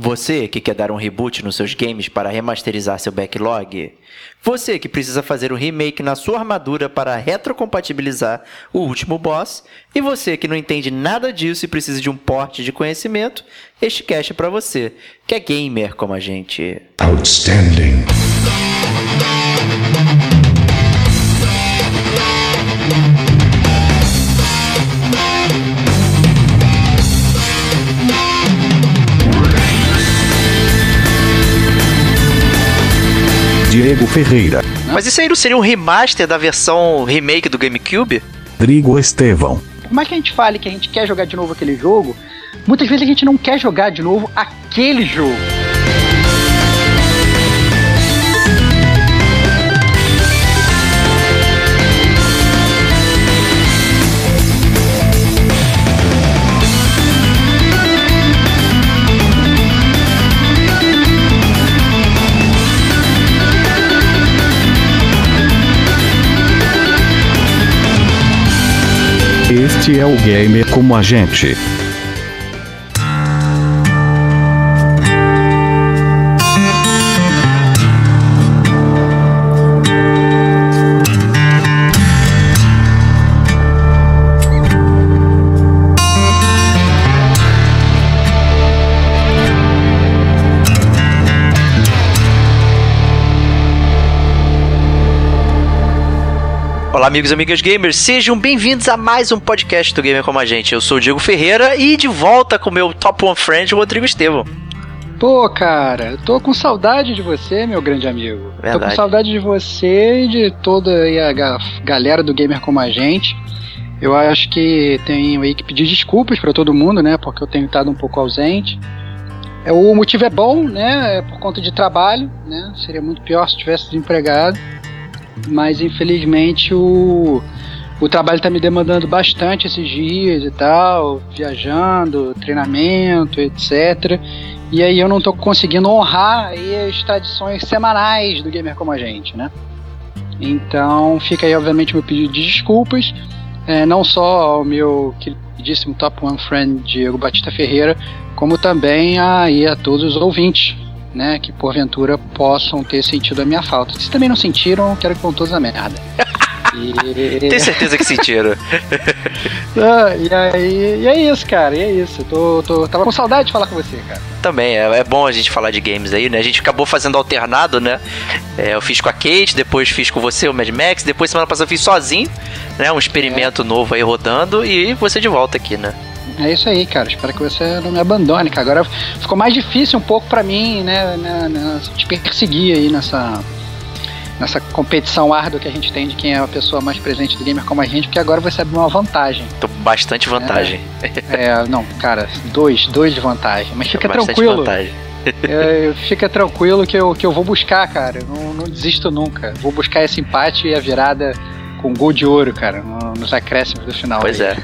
Você que quer dar um reboot nos seus games para remasterizar seu backlog? Você que precisa fazer um remake na sua armadura para retrocompatibilizar o último boss? E você que não entende nada disso e precisa de um porte de conhecimento? Este cast é para você, que é gamer como a gente. Outstanding. Diego Ferreira. Mas isso aí não seria um remaster da versão remake do GameCube? Rodrigo Estevão. Por mais que a gente fale que a gente quer jogar de novo aquele jogo, muitas vezes a gente não quer jogar de novo aquele jogo. É o Gamer como a gente. Amigos e amigas gamers, sejam bem-vindos a mais um podcast do Gamer Como a Gente. Eu sou o Diego Ferreira e de volta com o meu Top One Friend, o Rodrigo Estevam. Pô, cara, tô com saudade de você, meu grande amigo. Verdade. Tô com saudade de você e de toda a galera do Gamer Como a Gente. Eu acho que tenho aí que pedir desculpas para todo mundo, né? Porque eu tenho estado um pouco ausente. É, o motivo é bom, né? É por conta de trabalho, né? Seria muito pior se tivesse desempregado mas infelizmente o, o trabalho está me demandando bastante esses dias e tal, viajando, treinamento, etc. E aí eu não estou conseguindo honrar as tradições semanais do Gamer Como a Gente, né? Então fica aí obviamente meu pedido de desculpas, é, não só ao meu queridíssimo Top One Friend Diego Batista Ferreira, como também aí a todos os ouvintes né, que porventura possam ter sentido a minha falta. Se também não sentiram, quero que vão todos a merda. E... Tenho certeza que sentiram. ah, e, aí, e é isso, cara. E é isso. Tô, tô, tava com saudade de falar com você, cara. Também, é, é bom a gente falar de games aí, né? A gente acabou fazendo alternado, né? É, eu fiz com a Kate, depois fiz com você, o Mad Max, depois semana passada eu fiz sozinho, né? Um experimento é. novo aí rodando e você de volta aqui, né? É isso aí, cara. Espero que você não me abandone. Agora ficou mais difícil um pouco para mim, né, né, né, te perseguir aí nessa nessa competição árdua que a gente tem de quem é a pessoa mais presente do gamer como a gente, porque agora você abre uma vantagem. Tô bastante vantagem. É, é, não, cara, dois, dois de vantagem. Mas fica tranquilo. Vantagem. É, fica tranquilo que eu, que eu vou buscar, cara. Não, não desisto nunca. Vou buscar esse empate e a virada com gol de ouro, cara, nos acréscimos do final. Pois aí. é.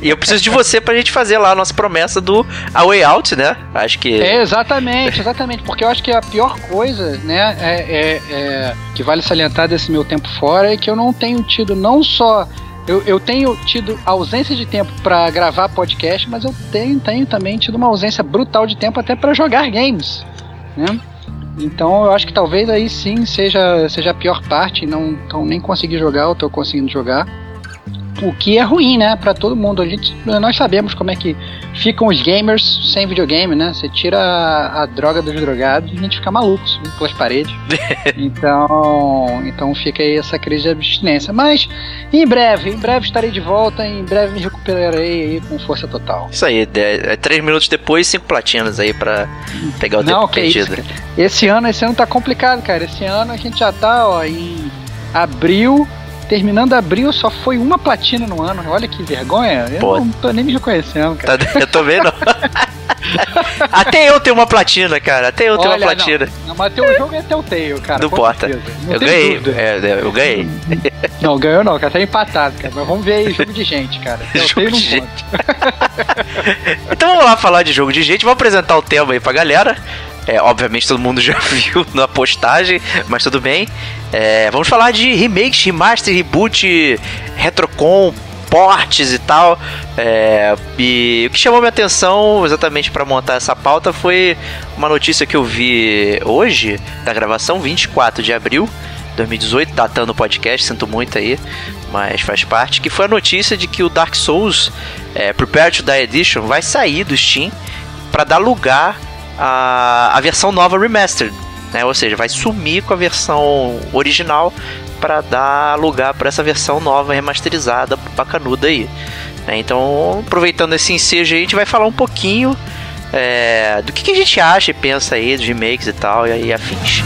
E, e, eu preciso de você pra gente fazer lá a nossa promessa do A Way Out, né? Acho que. É, exatamente, exatamente. Porque eu acho que a pior coisa, né, é, é, é, que vale salientar desse meu tempo fora é que eu não tenho tido não só. Eu, eu tenho tido ausência de tempo para gravar podcast, mas eu tenho, tenho também tido uma ausência brutal de tempo até para jogar games. Né? Então eu acho que talvez aí sim seja, seja a pior parte, não então, nem conseguir jogar, eu tô conseguindo jogar. O que é ruim, né, para todo mundo. A gente, nós sabemos como é que ficam os gamers sem videogame, né? Você tira a, a droga dos drogados e a gente fica maluco subindo pelas paredes. então, então fica aí essa crise de abstinência. Mas em breve, em breve estarei de volta, em breve me recuperarei aí com força total. Isso aí, é, é três minutos depois, cinco platinas aí para pegar o Não, tempo perdido. Isso, esse ano, esse ano tá complicado, cara. Esse ano a gente já tá, ó, em abril terminando abril, só foi uma platina no ano. Olha que vergonha. Eu Pô. não tô nem me reconhecendo, cara. Tá, eu tô vendo. Até eu tenho uma platina, cara. Até eu tenho Olha, uma platina. Não, não, mas teu jogo é teu teio, cara. Não importa. eu ganhei. É, eu ganhei. Não, ganhou não, cara. Tá empatado, cara. Mas vamos ver aí jogo de gente, cara. jogo de gente. então vamos lá falar de jogo de gente. Vou apresentar o tema aí pra galera. É, obviamente todo mundo já viu na postagem, mas tudo bem. É, vamos falar de remakes, remaster, reboot, retrocom, portes e tal. É, e o que chamou minha atenção exatamente para montar essa pauta foi uma notícia que eu vi hoje, da gravação, 24 de abril. 2018, datando o podcast, sinto muito aí, mas faz parte, que foi a notícia de que o Dark Souls é, Prepare to Die Edition vai sair do Steam para dar lugar à, à versão nova Remastered, né? Ou seja, vai sumir com a versão original para dar lugar para essa versão nova remasterizada bacanuda aí. Né? Então, aproveitando esse ensejo a gente vai falar um pouquinho é, do que, que, a gente acha e pensa aí dos remakes e tal, e aí afins.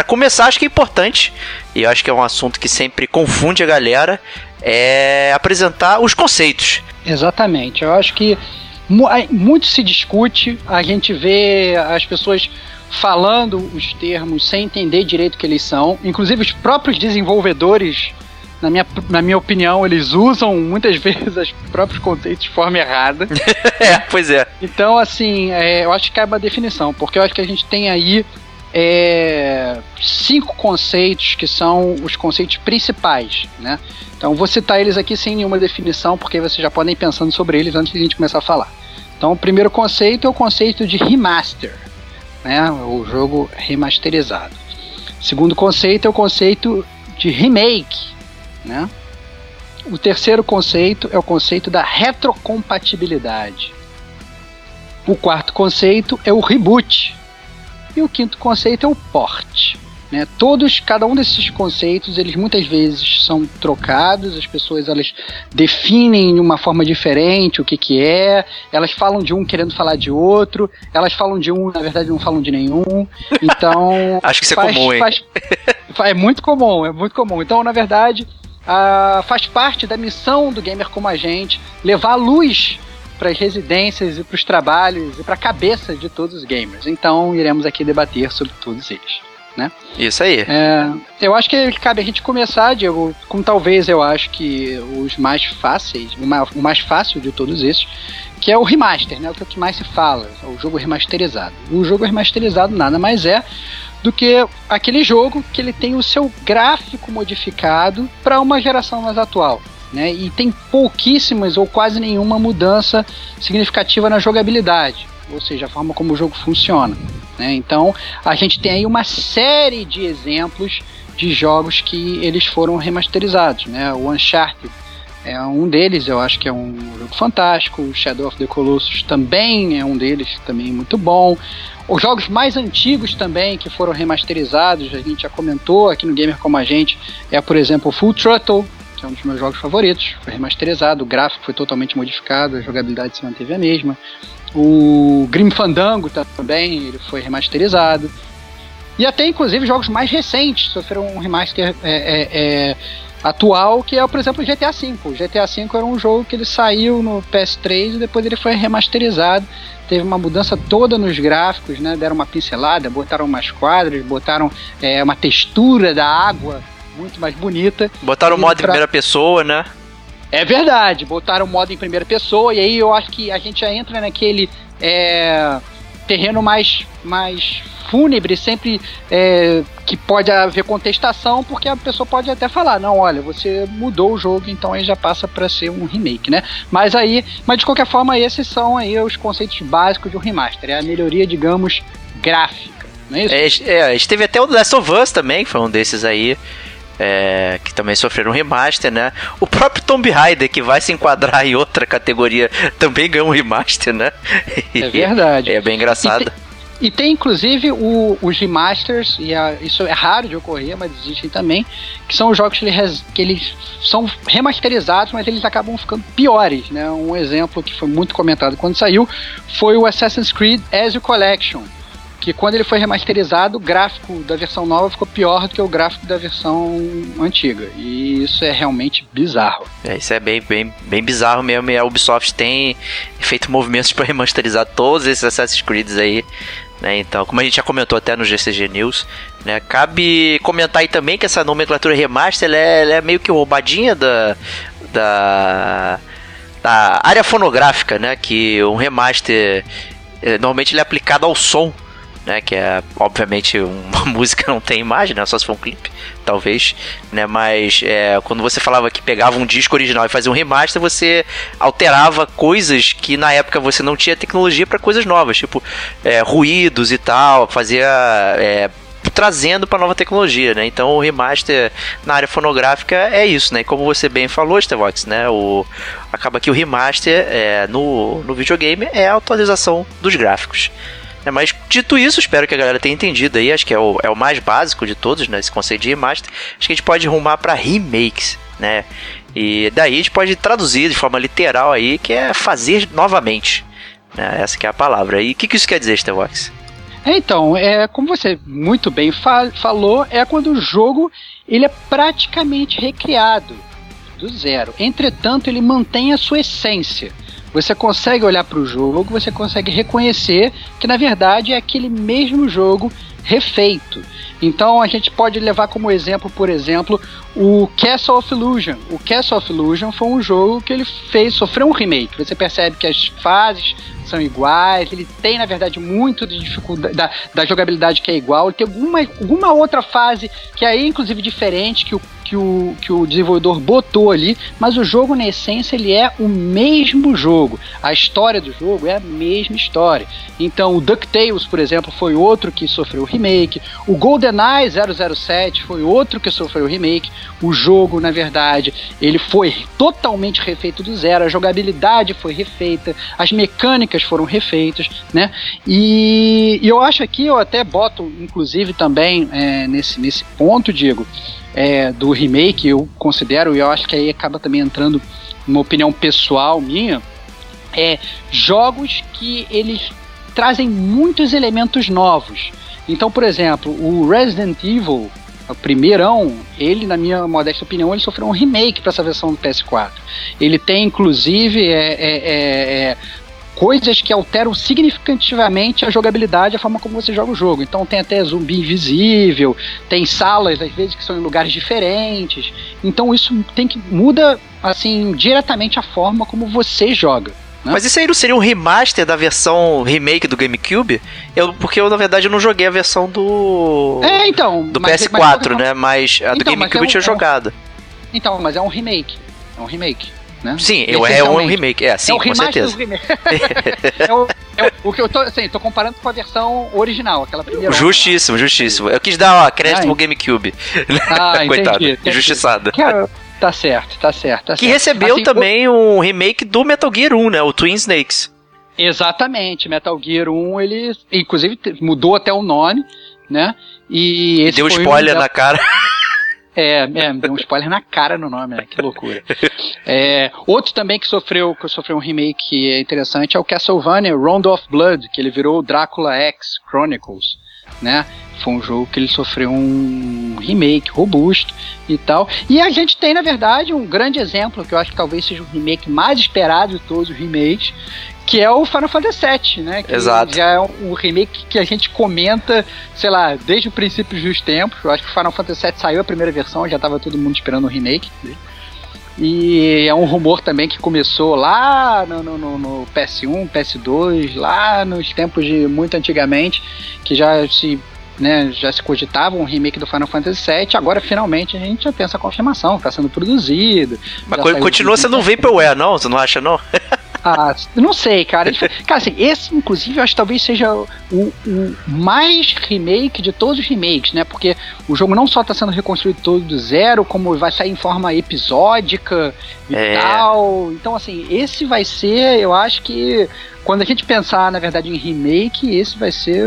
Para começar, acho que é importante, e acho que é um assunto que sempre confunde a galera, é apresentar os conceitos. Exatamente. Eu acho que muito se discute, a gente vê as pessoas falando os termos sem entender direito o que eles são. Inclusive os próprios desenvolvedores, na minha, na minha opinião, eles usam muitas vezes os próprios conceitos de forma errada. é, pois é. Então, assim, é, eu acho que cabe uma definição, porque eu acho que a gente tem aí é, cinco conceitos que são os conceitos principais, né? Então vou citar eles aqui sem nenhuma definição, porque vocês já podem ir pensando sobre eles antes de a gente começar a falar. Então o primeiro conceito é o conceito de remaster, né? O jogo remasterizado. Segundo conceito é o conceito de remake, né? O terceiro conceito é o conceito da retrocompatibilidade. O quarto conceito é o reboot, e o quinto conceito é o porte. Né? Todos, cada um desses conceitos, eles muitas vezes são trocados, as pessoas elas definem de uma forma diferente o que, que é, elas falam de um querendo falar de outro, elas falam de um, na verdade não falam de nenhum. Então. Acho que isso é faz, é comum, hein? Faz, é muito comum, é muito comum. Então, na verdade, uh, faz parte da missão do gamer como a gente levar a luz para as residências e para os trabalhos e para a cabeça de todos os gamers. Então iremos aqui debater sobre todos eles. Né? Isso aí. É, eu acho que cabe a gente começar, Diego, com talvez eu acho que os mais fáceis, o mais, fácil de todos esses, que é o remaster, né? O que, é o que mais se fala, o jogo remasterizado. O jogo remasterizado nada mais é do que aquele jogo que ele tem o seu gráfico modificado para uma geração mais atual né? E tem pouquíssimas ou quase nenhuma mudança significativa na jogabilidade, ou seja, a forma como o jogo funciona. Né? Então, a gente tem aí uma série de exemplos de jogos que eles foram remasterizados, né? O Uncharted é um deles, eu acho que é um jogo fantástico. O Shadow of the Colossus também é um deles, também muito bom. Os jogos mais antigos também que foram remasterizados, a gente já comentou aqui no Gamer Como a Gente, é por exemplo o Full Throttle, que é um dos meus jogos favoritos. Foi remasterizado, o gráfico foi totalmente modificado, a jogabilidade se manteve a mesma. O Grim Fandango também ele foi remasterizado. E até, inclusive, jogos mais recentes sofreram um remaster é, é, é, atual, que é, por exemplo, o GTA V. O GTA V era um jogo que ele saiu no PS3 e depois ele foi remasterizado. Teve uma mudança toda nos gráficos, né? Deram uma pincelada, botaram umas quadras, botaram é, uma textura da água muito mais bonita. Botaram o modo pra... em primeira pessoa, né? É verdade, botaram o modo em primeira pessoa, e aí eu acho que a gente já entra naquele é, terreno mais, mais fúnebre, sempre é, que pode haver contestação, porque a pessoa pode até falar, não, olha, você mudou o jogo, então aí já passa para ser um remake, né? Mas aí, mas de qualquer forma, esses são aí os conceitos básicos de um remaster, é a melhoria, digamos, gráfica, não é isso? É, é, a gente teve até o Last of Us também, que foi um desses aí, é, que também sofreram um remaster, né? O próprio Tomb Raider, que vai se enquadrar em outra categoria, também ganhou um remaster, né? É verdade. é bem engraçado. E tem, inclusive o, os remasters, e a, isso é raro de ocorrer, mas existem também, que são os jogos que eles, que eles são remasterizados, mas eles acabam ficando piores, né? Um exemplo que foi muito comentado quando saiu foi o Assassin's Creed Ezio Collection que quando ele foi remasterizado, o gráfico da versão nova ficou pior do que o gráfico da versão antiga. E isso é realmente bizarro. É, isso é bem, bem, bem bizarro mesmo. E a Ubisoft tem feito movimentos para remasterizar todos esses Assassin's Creed aí. Né? Então, como a gente já comentou até no GCG News, né? cabe comentar aí também que essa nomenclatura remaster ela é, ela é meio que roubadinha da, da, da área fonográfica, né? Que um remaster é, normalmente ele é aplicado ao som né? Que é, obviamente, uma música não tem imagem, né? Só se for um clipe, talvez, né? Mas é, quando você falava que pegava um disco original e fazia um remaster, você alterava coisas que na época você não tinha tecnologia para coisas novas, tipo é, ruídos e tal, fazia é, trazendo para nova tecnologia, né? Então o remaster na área fonográfica é isso, né? E como você bem falou, Stevox, né? O acaba que o remaster é, no, no videogame é a atualização dos gráficos. É, mas dito isso, espero que a galera tenha entendido aí. Acho que é o, é o mais básico de todos, né? Esse conceito de remaster. Acho que a gente pode rumar para remakes, né? E daí a gente pode traduzir de forma literal aí, que é fazer novamente. Né? Essa que é a palavra. E o que, que isso quer dizer, Stevox? Então, é como você muito bem fa falou, é quando o jogo ele é praticamente recriado do zero. Entretanto, ele mantém a sua essência. Você consegue olhar para o jogo, você consegue reconhecer que na verdade é aquele mesmo jogo refeito. Então a gente pode levar como exemplo, por exemplo, o Castle of Illusion. O Castle of Illusion foi um jogo que ele fez, sofreu um remake. Você percebe que as fases são iguais, ele tem, na verdade, muito de dificuldade da, da jogabilidade que é igual, ele tem alguma, alguma outra fase que é inclusive diferente, que o que o, que o desenvolvedor botou ali, mas o jogo, na essência, ele é o mesmo jogo. A história do jogo é a mesma história. Então, o DuckTales, por exemplo, foi outro que sofreu remake. O GoldenEye 007 foi outro que sofreu remake. O jogo, na verdade, ele foi totalmente refeito do zero. A jogabilidade foi refeita, as mecânicas foram refeitas, né? E, e eu acho aqui, eu até boto, inclusive, também é, nesse, nesse ponto, Diego, é, do remake, eu considero, e eu acho que aí acaba também entrando uma opinião pessoal minha, é jogos que eles trazem muitos elementos novos. Então, por exemplo, o Resident Evil, o primeirão, ele, na minha modesta opinião, ele sofreu um remake para essa versão do PS4. Ele tem, inclusive, é, é, é, é coisas que alteram significativamente a jogabilidade, a forma como você joga o jogo. Então tem até zumbi invisível, tem salas às vezes que são em lugares diferentes. Então isso tem que muda assim diretamente a forma como você joga. Né? Mas isso aí não seria um remaster da versão remake do GameCube? Eu, porque eu, na verdade, eu não joguei a versão do. É, então. Do mas, PS4, mas, né? Mas a do então, GameCube é um, eu tinha jogado. Então, mas é um remake. É um remake né? Sim, eu, é um remake, é, sim, é com certeza. é, o, é o, o, que eu tô, assim, tô comparando com a versão original, aquela primeira. Justíssimo, justíssimo. Eu quis dar, ó, crédito pro GameCube. Ah, Coitado, entendi, injustiçado. Tá certo, tá certo, tá Que certo. recebeu assim, também o... um remake do Metal Gear 1, né? O Twin Snakes. Exatamente, Metal Gear 1, ele inclusive mudou até o nome, né? E esse Deu spoiler um... na cara. É, é, deu um spoiler na cara no nome, né? Que loucura. É, outro também que sofreu, que sofreu um remake é interessante é o Castlevania Round of Blood, que ele virou Drácula X Chronicles, né? Foi um jogo que ele sofreu um remake robusto e tal. E a gente tem, na verdade, um grande exemplo, que eu acho que talvez seja o remake mais esperado de todos os remakes, que é o Final Fantasy VII, né? Que Exato. Já é um remake que a gente comenta, sei lá, desde o princípio dos tempos. Eu acho que o Final Fantasy VII saiu a primeira versão, já estava todo mundo esperando o remake. E é um rumor também que começou lá no, no, no, PS1, PS2, lá nos tempos de muito antigamente, que já se né, já se cogitava um remake do Final Fantasy VII, agora finalmente a gente já tem essa confirmação, está sendo produzido. Mas continua sendo um Vaporware, não? Você não acha, não? Ah, não sei, cara. Cara, assim, esse, inclusive, eu acho que talvez seja o, o, mais remake de todos os remakes, né? Porque o jogo não só está sendo reconstruído todo do zero, como vai sair em forma episódica e é. tal. Então, assim, esse vai ser, eu acho que quando a gente pensar, na verdade, em remake, esse vai ser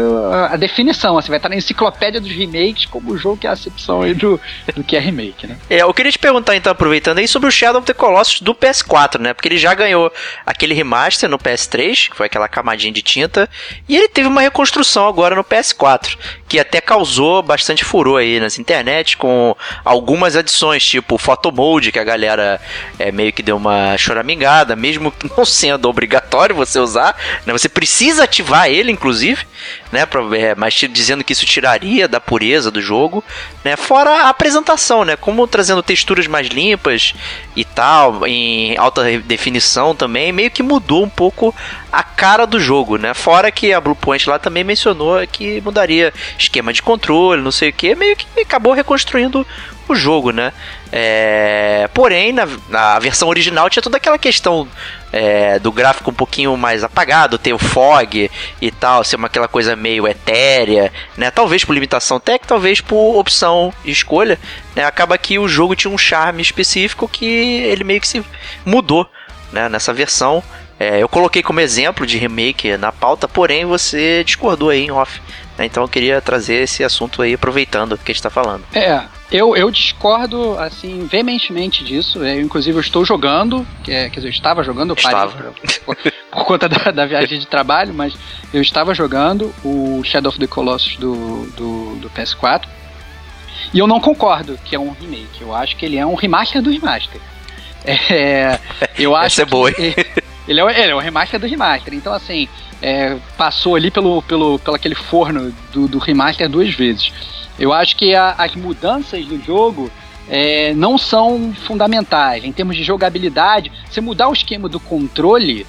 a, definição. Assim, vai estar na enciclopédia dos remakes como o jogo que é a acepção aí do, do que é remake, né? É, eu queria te perguntar, então, aproveitando aí, sobre o Shadow of the Colossus do PS4, né? Porque ele já ganhou aquele remaster no PS3, que foi aquela camadinha de tinta, e ele teve uma reconstrução agora no PS4, que até causou bastante furor aí nas internet, com algumas adições, tipo o Photo Mode, que a galera é, meio que deu uma choramingada, mesmo não sendo obrigatório você usar, né? Você precisa ativar ele, inclusive, né? Pra, é, mas dizendo que isso tiraria da pureza do jogo, né? Fora a apresentação, né? Como trazendo texturas mais limpas e tal, em alta definição também, meio que mudou um pouco a cara do jogo, né? Fora que a Bluepoint lá também mencionou que mudaria esquema de controle, não sei o que, meio que acabou reconstruindo o jogo, né? É... Porém, na, na versão original tinha toda aquela questão é, do gráfico um pouquinho mais apagado, ter o fog e tal, ser uma, aquela coisa meio etérea, né? Talvez por limitação técnica, talvez por opção de escolha, né? Acaba que o jogo tinha um charme específico que ele meio que se mudou, né? Nessa versão é, eu coloquei como exemplo de remake na pauta, porém você discordou aí em off. Né? Então eu queria trazer esse assunto aí, aproveitando o que a gente está falando. É, eu, eu discordo, assim, veementemente disso. Eu, inclusive, eu estou jogando, é, quer dizer, eu estava jogando, eu estava. Por, por, conta da, da, viagem de trabalho, mas eu estava jogando o Shadow of the Colossus do, do, do PS4. E eu não concordo que é um remake. Eu acho que ele é um remaster do remaster. É, eu acho Essa é boa, que, ele é, ele é o remaster do remaster. Então, assim, é, passou ali pelo, pelo, pelo aquele forno do, do remaster duas vezes. Eu acho que a, as mudanças do jogo é, não são fundamentais. Em termos de jogabilidade, você mudar o esquema do controle,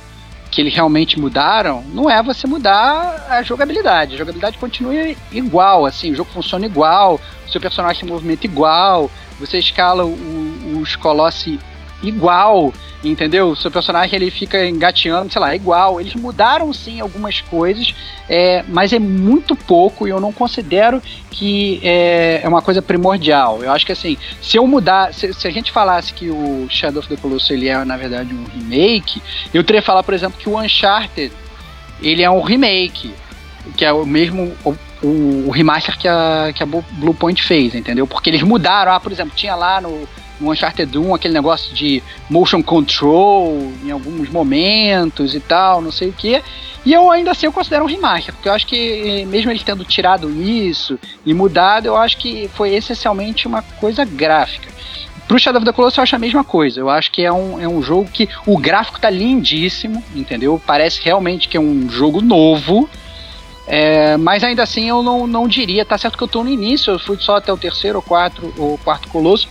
que eles realmente mudaram, não é você mudar a jogabilidade. A jogabilidade continua igual, assim, o jogo funciona igual, o seu personagem se movimenta igual, você escala o, os colossi igual entendeu? O seu personagem ele fica engateando, sei lá, é igual. Eles mudaram sim algumas coisas, é, mas é muito pouco e eu não considero que é, é, uma coisa primordial. Eu acho que assim, se eu mudar, se, se, a gente falasse que o Shadow of the Colossus ele é na verdade um remake, eu teria que falar, por exemplo, que o Uncharted ele é um remake, que é o mesmo o, o, o remaster que a, que a Bluepoint fez, entendeu? Porque eles mudaram, ah, por exemplo, tinha lá no no Uncharted 1 aquele negócio de motion control em alguns momentos e tal, não sei o que. E eu ainda assim eu considero um remaster, porque eu acho que mesmo eles tendo tirado isso e mudado, eu acho que foi essencialmente uma coisa gráfica. Pro Shadow of the Colossus eu acho a mesma coisa. Eu acho que é um, é um jogo que o gráfico tá lindíssimo, entendeu? Parece realmente que é um jogo novo. É, mas ainda assim eu não, não diria, tá certo que eu tô no início, eu fui só até o terceiro ou ou quarto Colosso,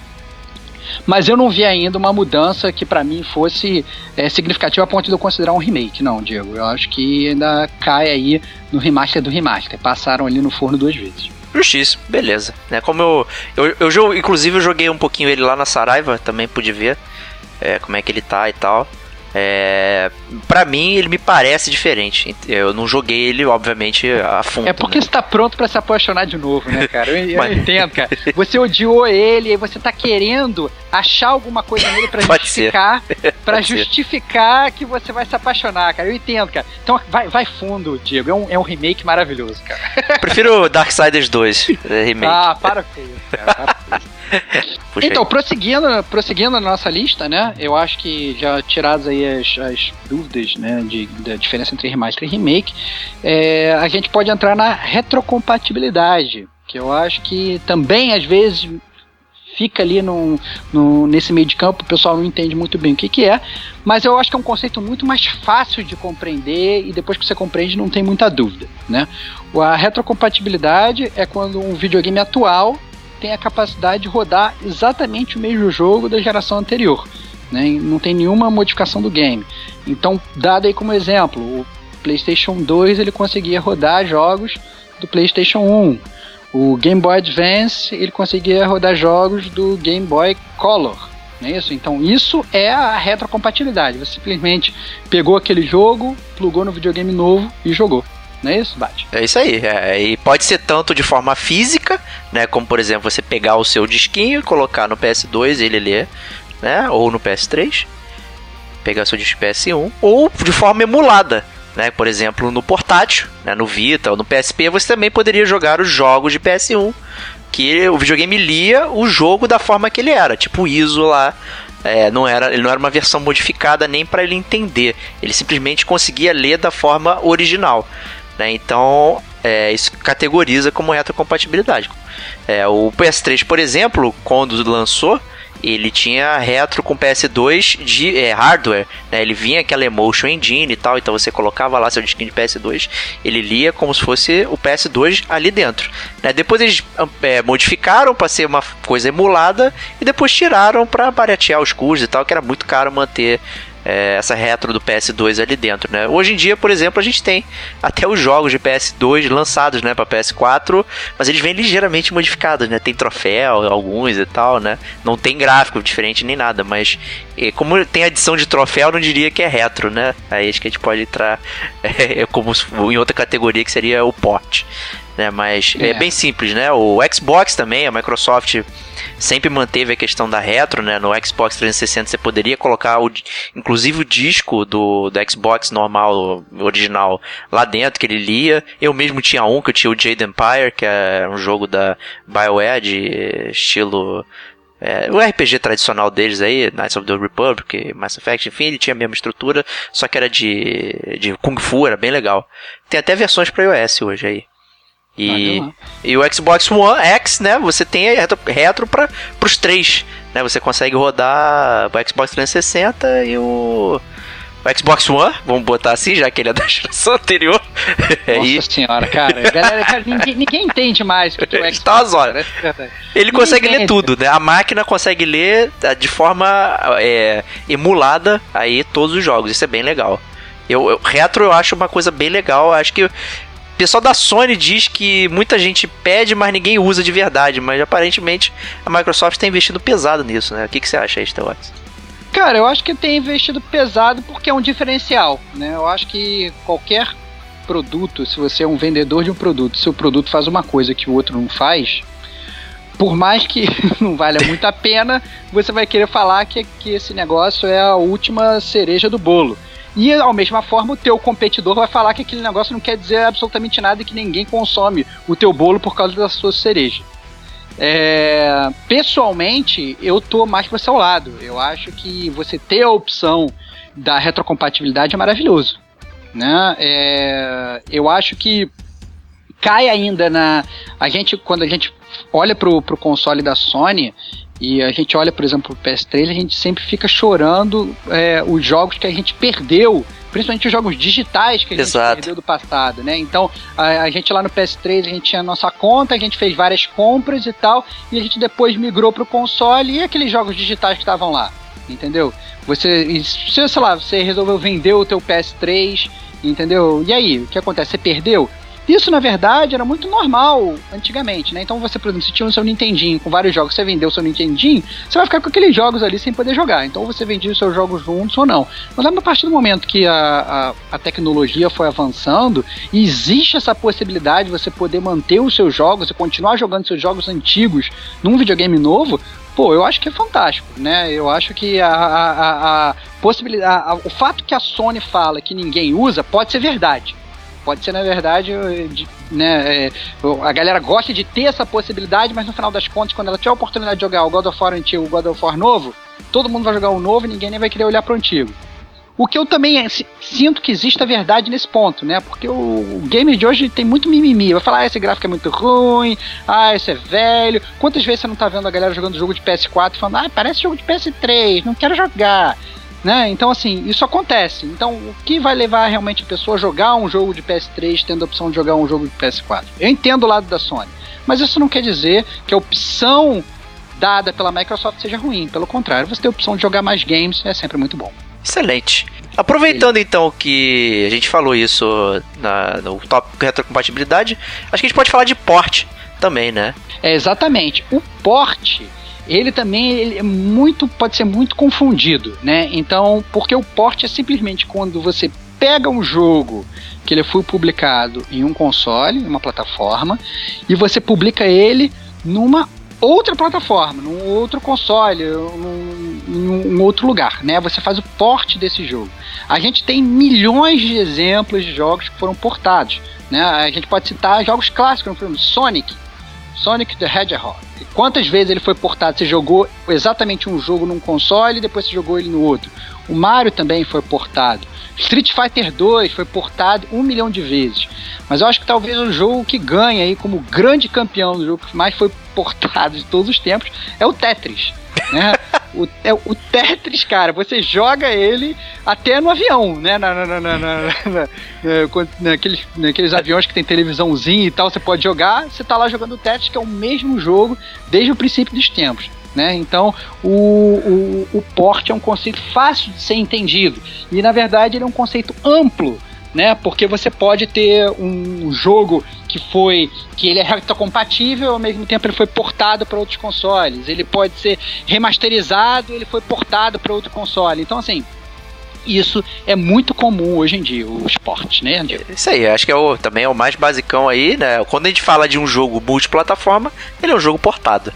mas eu não vi ainda uma mudança que para mim fosse é, significativa a ponto de eu considerar um remake, não, Diego. Eu acho que ainda cai aí no remaster do remaster. Passaram ali no forno duas vezes. Justiça, beleza. Né, como eu, eu, eu, inclusive eu joguei um pouquinho ele lá na Saraiva, também pude ver é, como é que ele tá e tal. É, para mim, ele me parece diferente. Eu não joguei ele, obviamente, a fundo. É porque né? você tá pronto para se apaixonar de novo, né, cara? Eu, eu Mas... entendo, cara. Você odiou ele e você tá querendo achar alguma coisa nele para justificar, para justificar que você vai se apaixonar, cara. Eu entendo, cara. Então vai, vai fundo, Diego. É um, é um remake maravilhoso, cara. Prefiro Darksiders 2 é, remake. Ah, para com isso, cara. Para com isso. Então, prosseguindo, prosseguindo na nossa lista, né? Eu acho que já tiradas aí as, as dúvidas, né, de, da diferença entre remaster e remake, é, a gente pode entrar na retrocompatibilidade, que eu acho que também às vezes fica ali no, no, nesse meio de campo, o pessoal não entende muito bem o que, que é, mas eu acho que é um conceito muito mais fácil de compreender e depois que você compreende não tem muita dúvida, né? A retrocompatibilidade é quando um videogame atual tem a capacidade de rodar exatamente o mesmo jogo da geração anterior. Né? Não tem nenhuma modificação do game. Então, dado aí como exemplo, o PlayStation 2 ele conseguia rodar jogos do PlayStation 1. O Game Boy Advance ele conseguia rodar jogos do Game Boy Color. Não é isso? Então, isso é a retrocompatibilidade. Você simplesmente pegou aquele jogo, plugou no videogame novo e jogou. Não é isso, Bate? É isso aí. É, e pode ser tanto de forma física, né? Como por exemplo, você pegar o seu disquinho e colocar no PS2 ele ler, né? Ou no PS3. Pegar seu disco PS1. Ou de forma emulada. Né? Por exemplo, no portátil, né? no Vita ou no PSP, você também poderia jogar os jogos de PS1 que o videogame lia o jogo da forma que ele era, tipo o ISO lá. É, não era, ele não era uma versão modificada nem para ele entender. Ele simplesmente conseguia ler da forma original. Né? Então, é, isso categoriza como retrocompatibilidade. É, o PS3, por exemplo, quando lançou, ele tinha retro com PS2 de é, hardware, né? Ele vinha aquela Emotion Engine e tal, então você colocava lá seu disquinho de PS2, ele lia como se fosse o PS2 ali dentro. Né? Depois eles é, modificaram para ser uma coisa emulada e depois tiraram para baratear os custos e tal, que era muito caro manter é, essa retro do PS2 ali dentro, né? Hoje em dia, por exemplo, a gente tem até os jogos de PS2 lançados, né, para PS4, mas eles vêm ligeiramente modificados, né? Tem troféu, alguns e tal, né? Não tem gráfico diferente nem nada, mas como tem adição de troféu, não diria que é retro, né? Aí acho que a gente pode entrar é, como em outra categoria que seria o port né? Mas é. é. bem simples, né? O Xbox também, a Microsoft sempre manteve a questão da retro, né? No Xbox 360 você poderia colocar o, inclusive o disco do, do Xbox normal, original, lá dentro que ele lia. Eu mesmo tinha um que eu tinha o Jade Empire, que é um jogo da BioWare de estilo é, o RPG tradicional deles aí, Knights of the Republic, Mass Effect, enfim, ele tinha a mesma estrutura, só que era de, de Kung Fu, era bem legal. Tem até versões para iOS hoje aí. E, e o Xbox One X, né? Você tem retro, retro para os três, né? Você consegue rodar o Xbox 360 e o, o Xbox One, vamos botar assim, já que ele é da geração anterior. Nossa e... senhora, cara, galera, cara ninguém, ninguém, entende mais que o Xbox. Tá as horas. Né? Ele ninguém consegue entende. ler tudo, né? A máquina consegue ler é, de forma é, emulada aí todos os jogos. Isso é bem legal. Eu, eu, retro eu acho uma coisa bem legal. Acho que o pessoal da Sony diz que muita gente pede, mas ninguém usa de verdade. Mas aparentemente a Microsoft está investindo pesado nisso, né? O que, que você acha aí, Stellax? Cara, eu acho que tem investido pesado porque é um diferencial, né? Eu acho que qualquer produto, se você é um vendedor de um produto, se o produto faz uma coisa que o outro não faz, por mais que não valha muito a pena, você vai querer falar que, que esse negócio é a última cereja do bolo. E, ao mesma forma, o teu competidor vai falar que aquele negócio não quer dizer absolutamente nada e que ninguém consome o teu bolo por causa da sua cereja. É, pessoalmente, eu tô mais pro seu lado. Eu acho que você ter a opção da retrocompatibilidade é maravilhoso. Né? É, eu acho que cai ainda na. A gente, quando a gente olha pro, pro console da Sony, e a gente olha, por exemplo, o PS3, a gente sempre fica chorando é, os jogos que a gente perdeu, principalmente os jogos digitais que a Exato. gente perdeu do passado, né? Então, a, a, gente lá no PS3, a gente tinha a nossa conta, a gente fez várias compras e tal, e a gente depois migrou pro console e aqueles jogos digitais que estavam lá, entendeu? Você, se, sei lá, você resolveu vender o teu PS3, entendeu? E aí, o que acontece? Você perdeu? Isso, na verdade, era muito normal antigamente, né? Então você, por exemplo, se tinha o seu Nintendinho com vários jogos, você vendeu o seu Nintendinho, você vai ficar com aqueles jogos ali sem poder jogar. Então você vendia os seus jogos juntos ou não. Mas a partir do momento que a, a, a tecnologia foi avançando, existe essa possibilidade de você poder manter os seus jogos e continuar jogando seus jogos antigos num videogame novo, pô, eu acho que é fantástico, né? Eu acho que a, a, a possibilidade, o fato que a Sony fala que ninguém usa pode ser verdade. Pode ser, na verdade, de, né, é, a galera gosta de ter essa possibilidade, mas no final das contas, quando ela tiver a oportunidade de jogar o God of War antigo o God of War novo, todo mundo vai jogar o novo e ninguém nem vai querer olhar para o antigo. O que eu também é, sinto que existe a verdade nesse ponto, né? Porque o, o gamer de hoje tem muito mimimi. Vai falar, ah, esse gráfico é muito ruim, ah, esse é velho. Quantas vezes você não tá vendo a galera jogando jogo de PS4 falando, ah, parece jogo de PS3, não quero jogar. Né? Então, assim, isso acontece. Então, o que vai levar realmente a pessoa a jogar um jogo de PS3 tendo a opção de jogar um jogo de PS4? Eu entendo o lado da Sony, mas isso não quer dizer que a opção dada pela Microsoft seja ruim. Pelo contrário, você ter a opção de jogar mais games é sempre muito bom. Excelente. Aproveitando então que a gente falou isso na, no tópico retrocompatibilidade, acho que a gente pode falar de porte também, né? É, exatamente. O porte ele também ele é muito pode ser muito confundido, né? Então, porque o porte é simplesmente quando você pega um jogo que ele foi publicado em um console, em uma plataforma, e você publica ele numa outra plataforma, num outro console, num, num outro lugar, né? Você faz o porte desse jogo. A gente tem milhões de exemplos de jogos que foram portados, né? A gente pode citar jogos clássicos, como Sonic, Sonic the Hedgehog. Quantas vezes ele foi portado? Você jogou exatamente um jogo num console e depois você jogou ele no outro. O Mario também foi portado. Street Fighter 2 foi portado um milhão de vezes. Mas eu acho que talvez o jogo que ganha aí como grande campeão do jogo que mais foi portado de todos os tempos é o Tetris. Né? o, é, o Tetris, cara, você joga ele até no avião, né? Na, na, na, na naqueles, naqueles aviões que tem televisãozinha e tal, você pode jogar, você tá lá jogando o Tetris, que é o mesmo jogo desde o princípio dos tempos. Né? Então, o, o, o porte é um conceito fácil de ser entendido e, na verdade, ele é um conceito amplo né? Porque você pode ter um jogo que foi que ele é retrocompatível, ao mesmo tempo ele foi portado para outros consoles. Ele pode ser remasterizado, ele foi portado para outro console. Então assim, isso é muito comum hoje em dia, o esporte, né, Isso aí, acho que é o, também é o mais basicão aí, né? Quando a gente fala de um jogo multiplataforma, ele é um jogo portado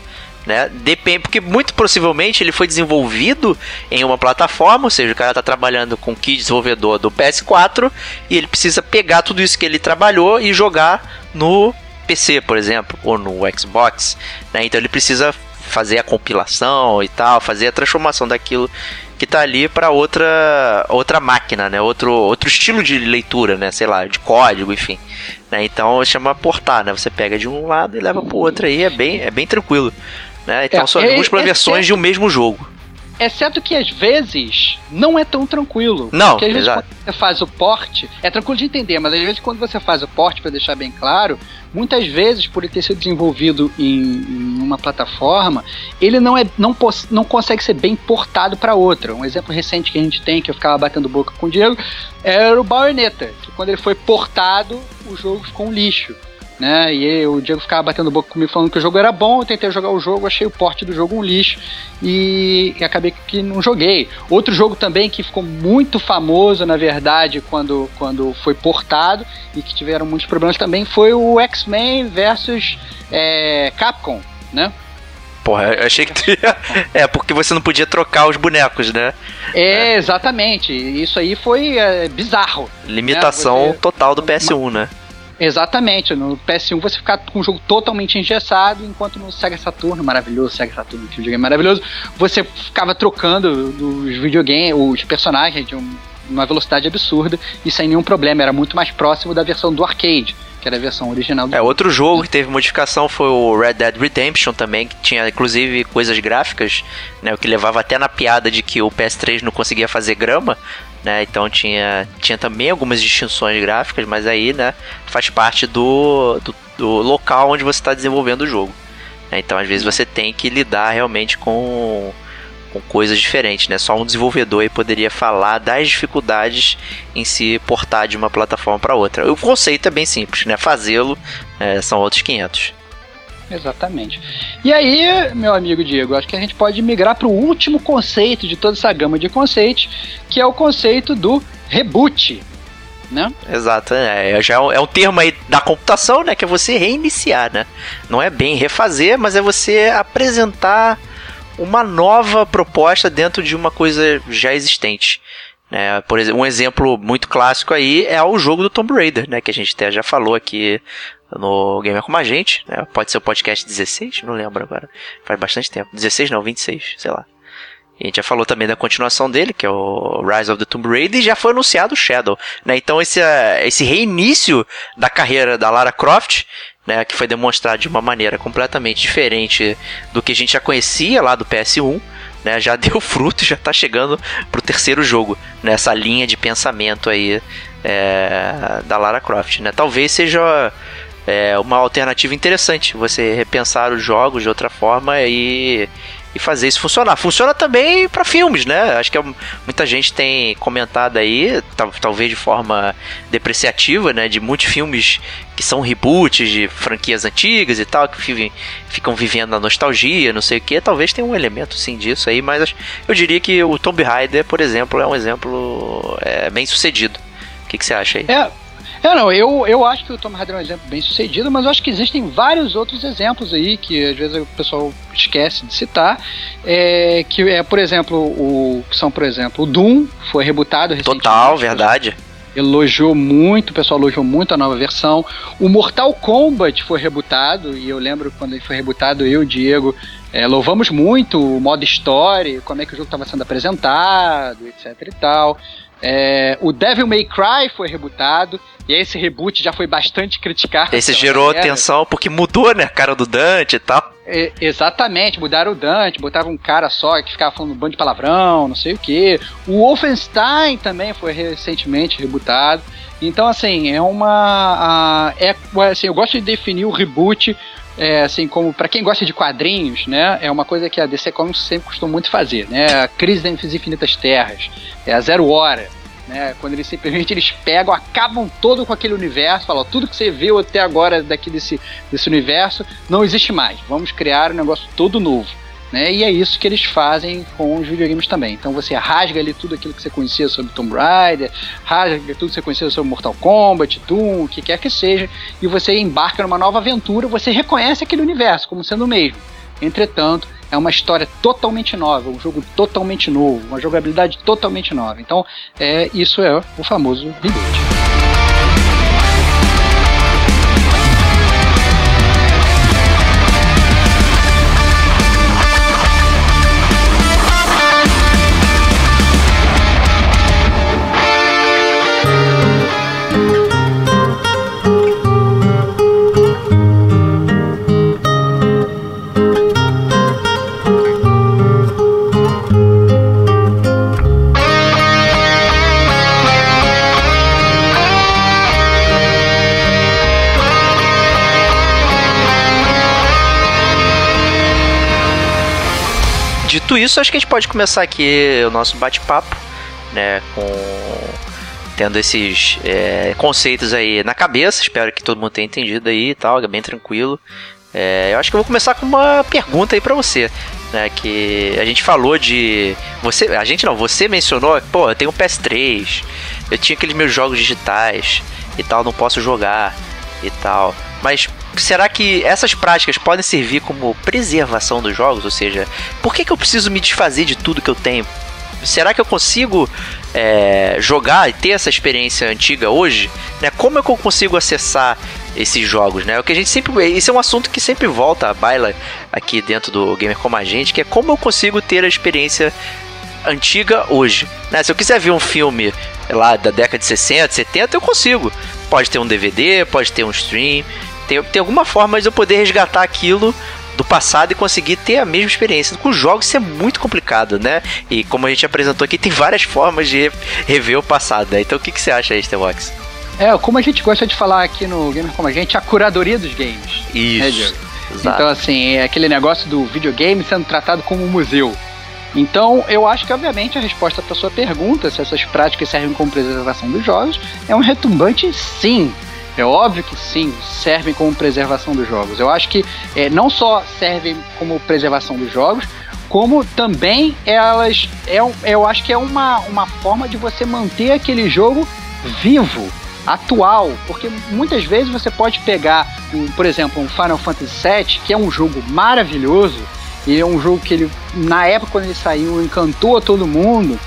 né? Depende, porque muito possivelmente ele foi desenvolvido em uma plataforma, ou seja, o cara está trabalhando com kit desenvolvedor do PS4 e ele precisa pegar tudo isso que ele trabalhou e jogar no PC, por exemplo, ou no Xbox, né? Então ele precisa fazer a compilação e tal, fazer a transformação daquilo que está ali para outra outra máquina, né? Outro outro estilo de leitura, né? Sei lá, de código, enfim. Né? Então chama portar, né? Você pega de um lado e leva para o outro aí, é bem é bem tranquilo. Né? Então é, são é, múltiplas versões de um mesmo jogo. Exceto que às vezes não é tão tranquilo. Não, porque às vezes exato. quando você faz o porte, é tranquilo de entender, mas às vezes quando você faz o porte, para deixar bem claro, muitas vezes por ele ter sido desenvolvido em, em uma plataforma, ele não, é, não, não consegue ser bem portado para outra. Um exemplo recente que a gente tem, que eu ficava batendo boca com o Diego, era o Bayonetta, que quando ele foi portado, o jogo ficou um lixo né? E o Diego ficava batendo boca comigo falando que o jogo era bom, eu tentei jogar o jogo, achei o porte do jogo um lixo e, e acabei que não joguei. Outro jogo também que ficou muito famoso, na verdade, quando, quando foi portado e que tiveram muitos problemas também foi o X-Men versus é, Capcom, né? Porra, eu achei que tu ia... É, porque você não podia trocar os bonecos, né? É, exatamente. Isso aí foi é, bizarro. Limitação né? você... total do PS1, né? Exatamente, no PS1 você ficava com o jogo totalmente engessado, enquanto no Sega Saturno, maravilhoso, Sega Saturno, que videogame maravilhoso, você ficava trocando os videogames, os personagens de um, uma velocidade absurda e sem nenhum problema, era muito mais próximo da versão do arcade que era a versão original do É, outro jogo que teve modificação foi o Red Dead Redemption também, que tinha inclusive coisas gráficas, né, o que levava até na piada de que o PS3 não conseguia fazer grama, né? Então tinha, tinha também algumas distinções gráficas, mas aí, né, faz parte do, do, do local onde você está desenvolvendo o jogo. Né? Então, às vezes você tem que lidar realmente com, com coisas diferentes, né? Só um desenvolvedor aí poderia falar das dificuldades em se portar de uma plataforma para outra. O conceito é bem simples, né? Fazê-lo é, são outros 500. Exatamente. E aí, meu amigo Diego, acho que a gente pode migrar para o último conceito de toda essa gama de conceitos, que é o conceito do reboot. Né? Exato, é, já é um, é um termo aí da computação, né? Que é você reiniciar, né? Não é bem refazer, mas é você apresentar uma nova proposta dentro de uma coisa já existente. né por exemplo, um exemplo muito clássico aí é o jogo do Tomb Raider, né? Que a gente até já falou aqui no Gamer Como a Gente, né? Pode ser o podcast 16, não lembro agora. Faz bastante tempo. 16 não, 26, sei lá. E a gente já falou também da continuação dele, que é o Rise of the Tomb Raider, e já foi anunciado o Shadow. Né? Então esse, eh, esse reinício da carreira da Lara Croft, né, que foi demonstrado de uma maneira completamente diferente do que a gente já conhecia lá do PS1, né, já deu fruto e já está chegando pro terceiro jogo, nessa linha de pensamento aí é, da Lara Croft. Né? Talvez seja é uma alternativa interessante você repensar os jogos de outra forma e, e fazer isso funcionar. Funciona também para filmes, né? Acho que é muita gente tem comentado aí, talvez de forma depreciativa, né? De muitos filmes que são reboots de franquias antigas e tal, que ficam vivendo na nostalgia, não sei o que. Talvez tenha um elemento sim disso aí, mas eu diria que o Tomb Raider, por exemplo, é um exemplo é, bem sucedido. O que, que você acha aí? É É, não, eu, eu acho que o Tomb Raider é um exemplo bem sucedido, mas eu acho que existem vários outros exemplos aí que às vezes o pessoal esquece de citar. É, que é, por exemplo, o. São, por exemplo, o Doom foi rebutado recentemente. Total, verdade elogiou muito, o pessoal elogiou muito a nova versão. O Mortal Kombat foi rebutado, e eu lembro quando ele foi rebutado, eu e o Diego é, louvamos muito o modo história, como é que o jogo estava sendo apresentado, etc e tal. É, o Devil May Cry foi rebutado, e esse reboot já foi bastante criticado. Esse gerou atenção porque mudou, né? A cara do Dante e tal. É, exatamente, mudaram o Dante, botaram um cara só que ficava falando um bando de palavrão, não sei o que. O Wolfenstein também foi recentemente rebutado. Então, assim, é uma. é, assim, eu gosto de definir o reboot é, assim, como para quem gosta de quadrinhos, né, é uma coisa que a DC Comics sempre costuma muito fazer, né, a crise das infinitas terras, é a zero hora, né, quando eles simplesmente eles pegam, acabam todo com aquele universo, falam, tudo que você viu até agora daqui desse, desse universo não existe mais, vamos criar um negócio todo novo. Né? E é isso que eles fazem com os videogames também. Então você rasga ali tudo aquilo que você conhecia sobre Tomb Raider, rasga tudo que você conhecia sobre Mortal Kombat, Doom, o que quer que seja, e você embarca numa nova aventura, você reconhece aquele universo como sendo o mesmo. Entretanto, é uma história totalmente nova, um jogo totalmente novo, uma jogabilidade totalmente nova. Então, é, isso é o famoso reboot. Isso, acho que a gente pode começar aqui o nosso bate-papo, né, com tendo esses é, conceitos aí na cabeça. Espero que todo mundo tenha entendido aí e tal, é bem tranquilo. É, eu acho que eu vou começar com uma pergunta aí para você, né? Que a gente falou de você, a gente não, você mencionou, pô, eu tenho um PS3, eu tinha aqueles meus jogos digitais e tal, não posso jogar e tal. Mas será que essas práticas podem servir como preservação dos jogos? Ou seja, por que, que eu preciso me desfazer de tudo que eu tenho? Será que eu consigo é, jogar e ter essa experiência antiga hoje? Né? Como é que eu consigo acessar esses jogos, né? O que a gente sempre, esse é um assunto que sempre volta à baila aqui dentro do gamer como a gente, que é como eu consigo ter a experiência antiga hoje, né? Se eu quiser ver um filme lá da década de 60, 70, eu consigo. Pode ter um DVD, pode ter um stream, tem, tem alguma forma de eu poder resgatar aquilo do passado e conseguir ter a mesma experiência. Com jogos isso é muito complicado, né? E como a gente apresentou aqui, tem várias formas de rever o passado, né? Então o que, que você acha aí, Stevox? É, como a gente gosta de falar aqui no Gamer Como a Gente, a curadoria dos games. Isso. Né, então, assim, é aquele negócio do videogame sendo tratado como um museu. Então, eu acho que, obviamente, a resposta para sua pergunta, se essas práticas servem como preservação dos jogos, é um retumbante sim. É óbvio que sim, servem como preservação dos jogos. Eu acho que é, não só servem como preservação dos jogos, como também elas. É, eu acho que é uma, uma forma de você manter aquele jogo vivo, atual. Porque muitas vezes você pode pegar, um, por exemplo, um Final Fantasy VII, que é um jogo maravilhoso, e é um jogo que ele, na época quando ele saiu, encantou todo mundo.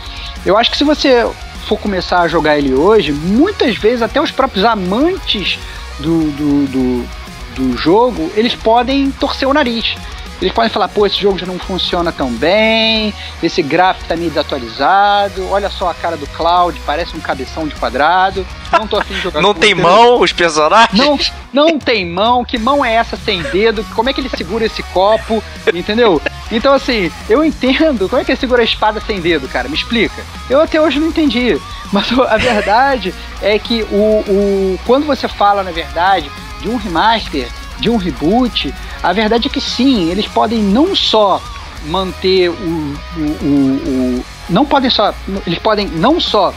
Eu acho que se você for começar a jogar ele hoje, muitas vezes até os próprios amantes do, do, do, do jogo, eles podem torcer o nariz. Eles podem falar, pô, esse jogo já não funciona tão bem, esse gráfico tá meio desatualizado, olha só a cara do Cloud, parece um cabeção de quadrado. Não tô afim de jogar Não tem mão os personagens? Não, não tem mão, que mão é essa sem dedo? Como é que ele segura esse copo? Entendeu? Então, assim, eu entendo. Como é que ele segura a espada sem dedo, cara? Me explica. Eu até hoje não entendi. Mas a verdade é que o, o quando você fala, na verdade, de um remaster, de um reboot, a verdade é que sim, eles podem não só manter o, o, o, o não podem só eles podem não só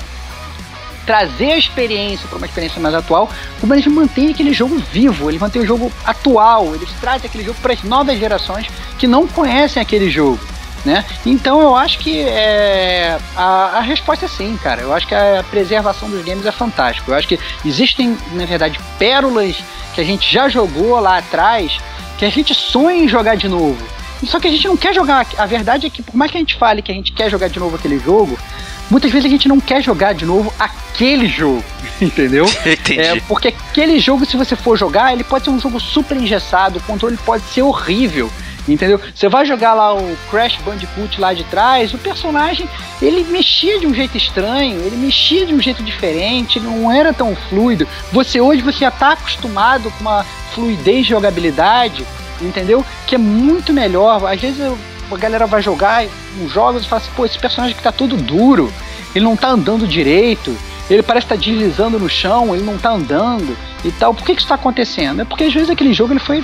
trazer a experiência para uma experiência mais atual, como eles mantêm aquele jogo vivo, eles mantêm o jogo atual, eles trazem aquele jogo para as novas gerações que não conhecem aquele jogo. Né? Então eu acho que é, a, a, resposta é sim, cara. Eu acho que a preservação dos games é fantástico. Eu acho que existem, na verdade, pérolas que a gente já jogou lá atrás que a gente sonha em jogar de novo. Só que a gente não quer jogar. A verdade é que, por mais que a gente fale que a gente quer jogar de novo aquele jogo, muitas vezes a gente não quer jogar de novo aquele jogo, entendeu? Entendi. É, porque aquele jogo, se você for jogar, ele pode ser um jogo super engessado, o controle pode ser horrível. Entendeu? Você vai jogar lá o Crash Bandicoot lá de trás, o personagem ele mexia de um jeito estranho, ele mexia de um jeito diferente, não era tão fluido. Você hoje você já está acostumado com uma fluidez de jogabilidade, entendeu? Que é muito melhor. Às vezes a galera vai jogar uns jogos e fala assim, pô, esse personagem que tá todo duro, ele não tá andando direito, ele parece estar tá deslizando no chão, ele não tá andando e tal. Por que, que isso tá acontecendo? É porque às vezes aquele jogo ele foi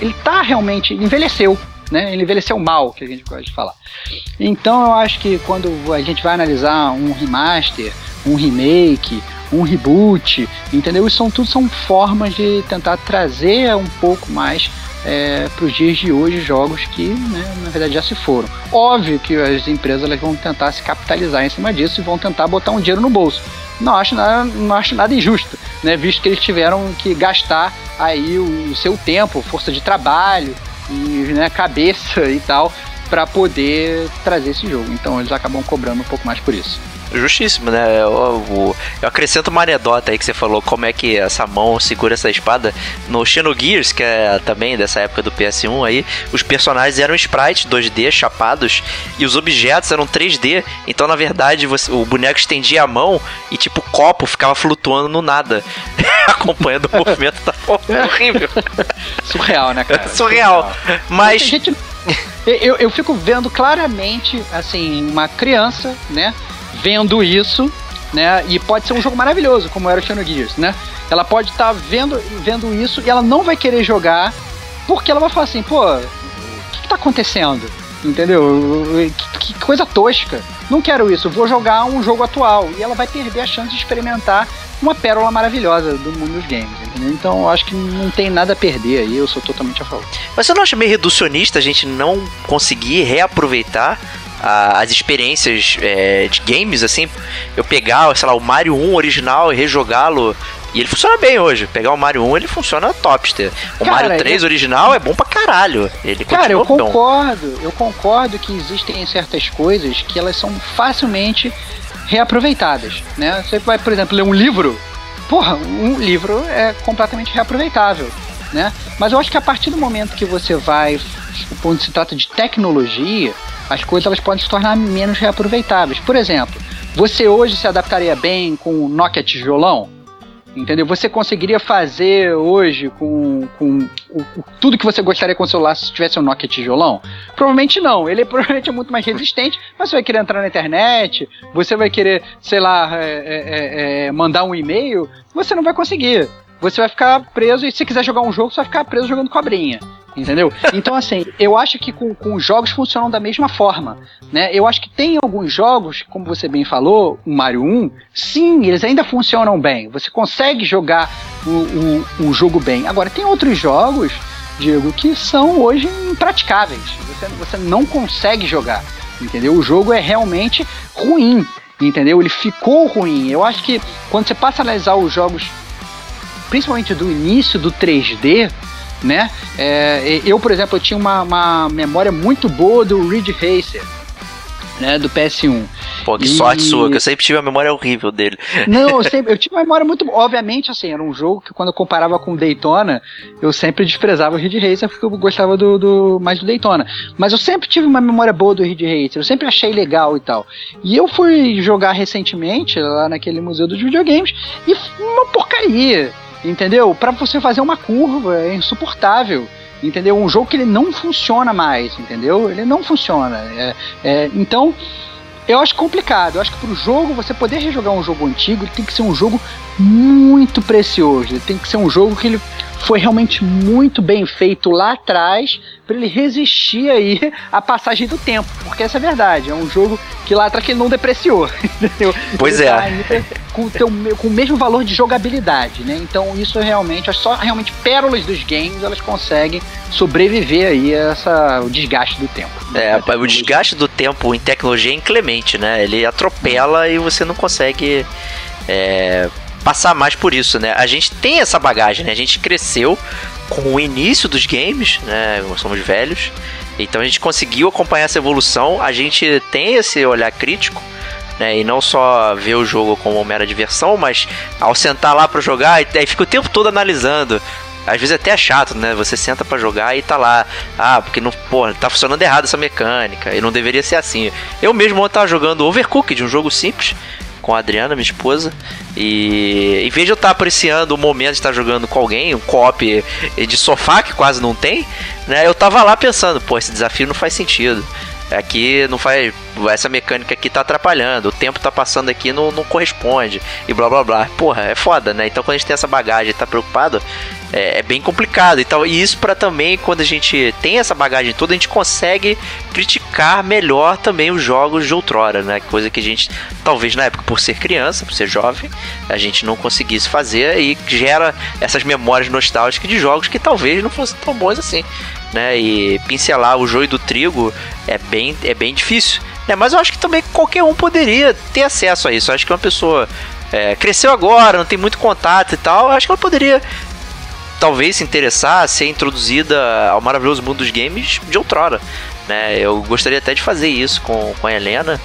ele tá realmente envelheceu, né? Ele envelheceu mal, que a gente gosta de falar. Então eu acho que quando a gente vai analisar um remaster, um remake, um reboot, entendeu? Isso são tudo são formas de tentar trazer um pouco mais é, para os dias de hoje jogos que né, na verdade já se foram. Óbvio que as empresas elas vão tentar se capitalizar em cima disso e vão tentar botar um dinheiro no bolso. Não acho nada, não acho nada injusto, né, visto que eles tiveram que gastar aí o, o seu tempo, força de trabalho e né, cabeça e tal para poder trazer esse jogo. Então eles acabam cobrando um pouco mais por isso. Justíssimo, né? Eu, eu, eu, acrescento uma anedota aí que você falou, como é que essa mão segura essa espada. No Xenogears, que é também dessa época do PS1 aí, os personagens eram sprites 2D, chapados, e os objetos eram 3D. Então, na verdade, você, o boneco estendia a mão e, tipo, o copo ficava flutuando no nada, acompanhando o movimento da porra. É horrível. Surreal, né, cara? Surreal. Surreal. Mas... Gente, eu, eu fico vendo claramente, assim, uma criança, né? Vendo isso, né? E pode ser um jogo maravilhoso, como era o Xenogears, né? Ela pode estar tá vendo, vendo isso e ela não vai querer jogar porque ela vai falar assim, pô, o que, que tá acontecendo? Entendeu? Que, que, coisa tosca. Não quero isso, vou jogar um jogo atual. E ela vai perder a chance de experimentar uma pérola maravilhosa do mundo dos games, entendeu? Então eu acho que não tem nada a perder aí, eu sou totalmente a favor. Mas você não acha meio reducionista a gente não conseguir reaproveitar a, as experiências é, de games, assim, eu pegar, sei lá, o Mario 1 original e rejogá-lo e ele funciona bem hoje. Pegar o Mario 1, ele funciona topster. O cara, Mario 3 eu... original é bom pra caralho. Ele Cara, eu concordo. Bom. Eu concordo que existem certas coisas que elas são facilmente reaproveitadas, né? Você vai, por exemplo, ler um livro. Porra, um livro é completamente reaproveitável, né? Mas eu acho que a partir do momento que você vai, quando se trata de tecnologia, as coisas elas podem se tornar menos reaproveitáveis. Por exemplo, você hoje se adaptaria bem com o Nokia tijolão? Entendeu? Você conseguiria fazer hoje com, com o, o, tudo que você gostaria com o celular se tivesse um Nokia tijolão? Provavelmente não. Ele é, provavelmente é muito mais resistente, mas você vai querer entrar na internet, você vai querer, sei lá, é, é, é, mandar um e-mail, você não vai conseguir. Você vai ficar preso e se quiser jogar um jogo, você vai ficar preso jogando cobrinha. Entendeu? Então, assim, eu acho que com, com os jogos funcionam da mesma forma. Né? Eu acho que tem alguns jogos, como você bem falou, o Mario 1, sim, eles ainda funcionam bem. Você consegue jogar o, o, o jogo bem. Agora, tem outros jogos, Diego, que são hoje impraticáveis. Você, você não consegue jogar. Entendeu? O jogo é realmente ruim. Entendeu? Ele ficou ruim. Eu acho que quando você passa a analisar os jogos, principalmente do início do 3D, né? É, eu, por exemplo, eu tinha uma, uma memória muito boa do Ridge Racer, né, do PS1. Pô, que e... sorte sua, que eu sempre tive a memória horrível dele. Não, eu, sempre, eu tive uma memória muito Obviamente, assim, era um jogo que quando eu comparava com o Daytona, eu sempre desprezava o Ridge Racer porque eu gostava do, do, mais do Daytona. Mas eu sempre tive uma memória boa do Ridge Racer, eu sempre achei legal e tal. E eu fui jogar recentemente lá naquele museu dos videogames e uma porcaria entendeu? Para você fazer uma curva é insuportável, entendeu? Um jogo que ele não funciona mais, entendeu? Ele não funciona. É, é, então, eu acho complicado. Eu acho que para o jogo, você poder rejogar um jogo antigo, tem que ser um jogo muito precioso. Ele tem que ser um jogo que ele foi realmente muito bem feito lá atrás para ele resistir aí à passagem do tempo, porque essa é a verdade, é um jogo que lá atrás ele não depreciou, entendeu? Pois ele é. Tá com, o teu, com o mesmo valor de jogabilidade, né? Então isso realmente, só realmente pérolas dos games, elas conseguem sobreviver aí a essa, o desgaste do tempo. É, o desgaste do tempo em tecnologia é inclemente, né? Ele atropela e você não consegue é, passar mais por isso, né? A gente tem essa bagagem, né? A gente cresceu com o início dos games, né? Nós somos velhos, então a gente conseguiu acompanhar essa evolução. A gente tem esse olhar crítico né? E não só ver o jogo como mera diversão, mas ao sentar lá para jogar, aí fica o tempo todo analisando. Às vezes até é chato, né? Você senta para jogar e tá lá. Ah, porque não, pô, tá funcionando errado essa mecânica. E não deveria ser assim. Eu mesmo tava jogando Overcooked, um jogo simples com a Adriana, minha esposa. E em vez de eu estar apreciando o momento de estar jogando com alguém, um co-op de sofá que quase não tem, né? Eu tava lá pensando, pô, esse desafio não faz sentido. Aqui não faz. Essa mecânica aqui tá atrapalhando, o tempo tá passando aqui não, não corresponde. E blá blá blá. Porra, é foda, né? Então quando a gente tem essa bagagem e tá preocupado, é, é bem complicado. Então, e isso para também, quando a gente tem essa bagagem toda, a gente consegue criticar melhor também os jogos de outrora, né? Coisa que a gente, talvez na época, por ser criança, por ser jovem, a gente não conseguisse fazer e gera essas memórias nostálgicas de jogos que talvez não fossem tão bons assim né? E pincelar o joio do trigo é bem, é bem difícil. Né? Mas eu acho que também qualquer um poderia ter acesso a isso. Eu acho que uma pessoa é, cresceu agora, não tem muito contato e tal, acho que ela poderia talvez se interessar, ser introduzida ao maravilhoso mundo dos games de outrora. Né? Eu gostaria até de fazer isso com, com a Helena.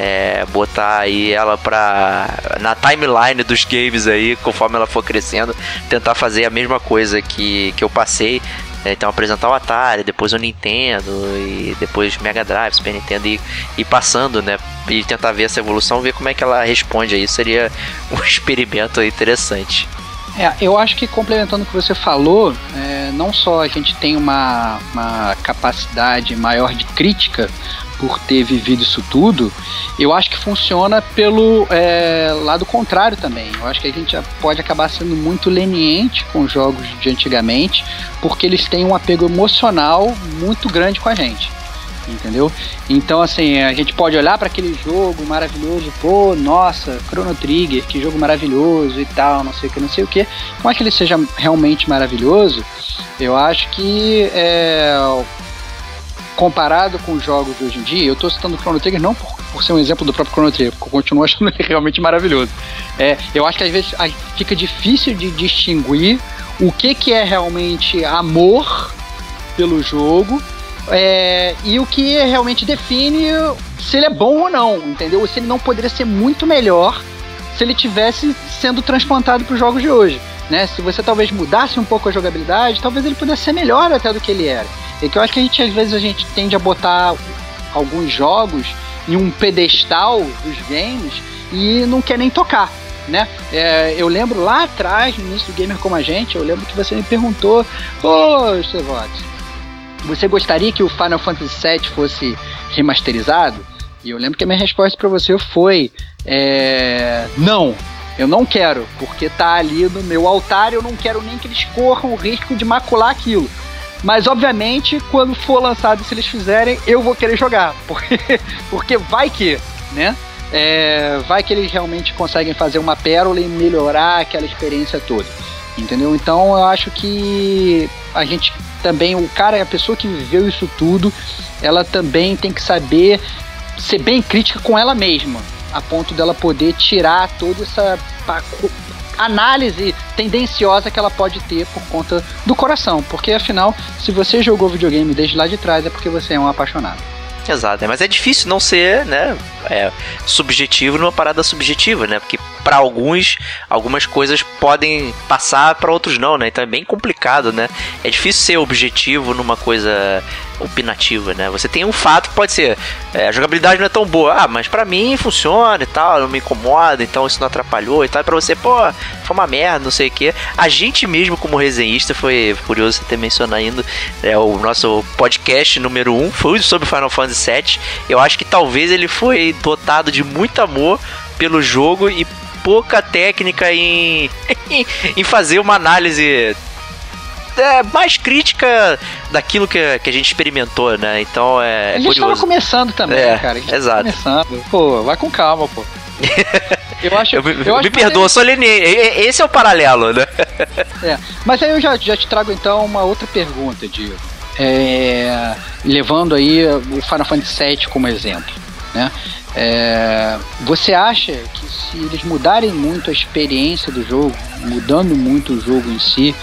É, botar aí ela pra. na timeline dos games aí, conforme ela for crescendo, tentar fazer a mesma coisa que, que eu passei, é, então apresentar o Atari, depois o Nintendo e depois Mega Drive, Super Nintendo e, e passando, né? E tentar ver essa evolução, ver como é que ela responde aí. Seria um experimento interessante. É, eu acho que complementando o que você falou, é, não só a gente tem uma, uma capacidade maior de crítica por ter vivido isso tudo, eu acho que funciona pelo é, lado contrário também. Eu acho que a gente pode acabar sendo muito leniente com os jogos de antigamente, porque eles têm um apego emocional muito grande com a gente. Entendeu? Então, assim, a gente pode olhar para aquele jogo maravilhoso, pô, nossa, Chrono Trigger, que jogo maravilhoso e tal, não sei o que, não sei o que. Não é que ele seja realmente maravilhoso, eu acho que é, comparado com os jogos de hoje em dia, eu estou citando o Chrono Trigger não por, por, ser um exemplo do próprio Chrono Trigger, porque eu continuo achando ele realmente maravilhoso. É, eu acho que às vezes fica difícil de distinguir o que, que é realmente amor pelo jogo é, e o que realmente define se ele é bom ou não, entendeu? Se ele não poderia ser muito melhor se ele tivesse sendo transplantado para os jogos de hoje. Né? Se você talvez mudasse um pouco a jogabilidade, talvez ele pudesse ser melhor até do que ele era. É que eu acho que a gente, às vezes, a gente tende a botar alguns jogos em um pedestal dos games e não quer nem tocar. Né? É, eu lembro lá atrás, no início do Gamer Como a Gente, eu lembro que você me perguntou, ô Estevox, você gostaria que o Final Fantasy VII fosse remasterizado? E eu lembro que a minha resposta para você foi, é, não, eu não quero, porque tá ali no meu altar, eu não quero nem que eles corram o risco de macular aquilo. Mas obviamente, quando for lançado, se eles fizerem, eu vou querer jogar. Porque, porque vai que, né? É, vai que eles realmente conseguem fazer uma pérola e melhorar aquela experiência toda. Entendeu? Então eu acho que a gente também, o cara, a pessoa que viveu isso tudo, ela também tem que saber ser bem crítica com ela mesma, a ponto dela poder tirar toda essa análise tendenciosa que ela pode ter por conta do coração. Porque afinal, se você jogou videogame desde lá de trás, é porque você é um apaixonado. Exato, mas é difícil não ser, né, é, subjetivo numa parada subjetiva, né? Porque para alguns, algumas coisas podem passar, para outros não, né? Então é bem complicado, né? É difícil ser objetivo numa coisa opinativa, né? Você tem um fato que pode ser, é, a jogabilidade não é tão boa, ah, mas para mim funciona e tal, não me incomoda, então isso não atrapalhou e tal. E pra você, pô, foi uma merda, não sei o que. A gente mesmo, como resenhista, foi curioso você ter mencionado ainda, é, o nosso podcast número 1 um foi sobre Final Fantasy VII. Eu acho que talvez ele foi dotado de muito amor pelo jogo e pouca técnica em, em fazer uma análise é, mais crítica daquilo que, que a gente experimentou, né? Então é. A gente curioso. tava começando também, é, cara. A gente exato. começando. Pô, vai com calma, pô. Eu acho, eu, eu, acho me perdoa, eu sou Esse é o paralelo, né? É, mas aí eu já, já te trago então uma outra pergunta, Diego. É, levando aí o Final Fantasy VII como exemplo, né? É, você acha que se eles mudarem muito a experiência do jogo, mudando muito o jogo em si,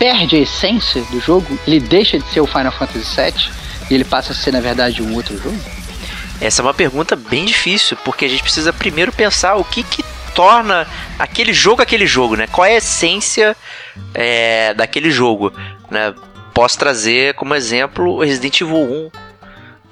perde a essência do jogo? Ele deixa de ser o Final Fantasy VII e ele passa a ser, na verdade, um outro jogo? Essa é uma pergunta bem difícil, porque a gente precisa primeiro pensar o que, que torna aquele jogo aquele jogo, né? Qual é a essência é, daquele jogo, né? Posso trazer como exemplo Resident Evil 1,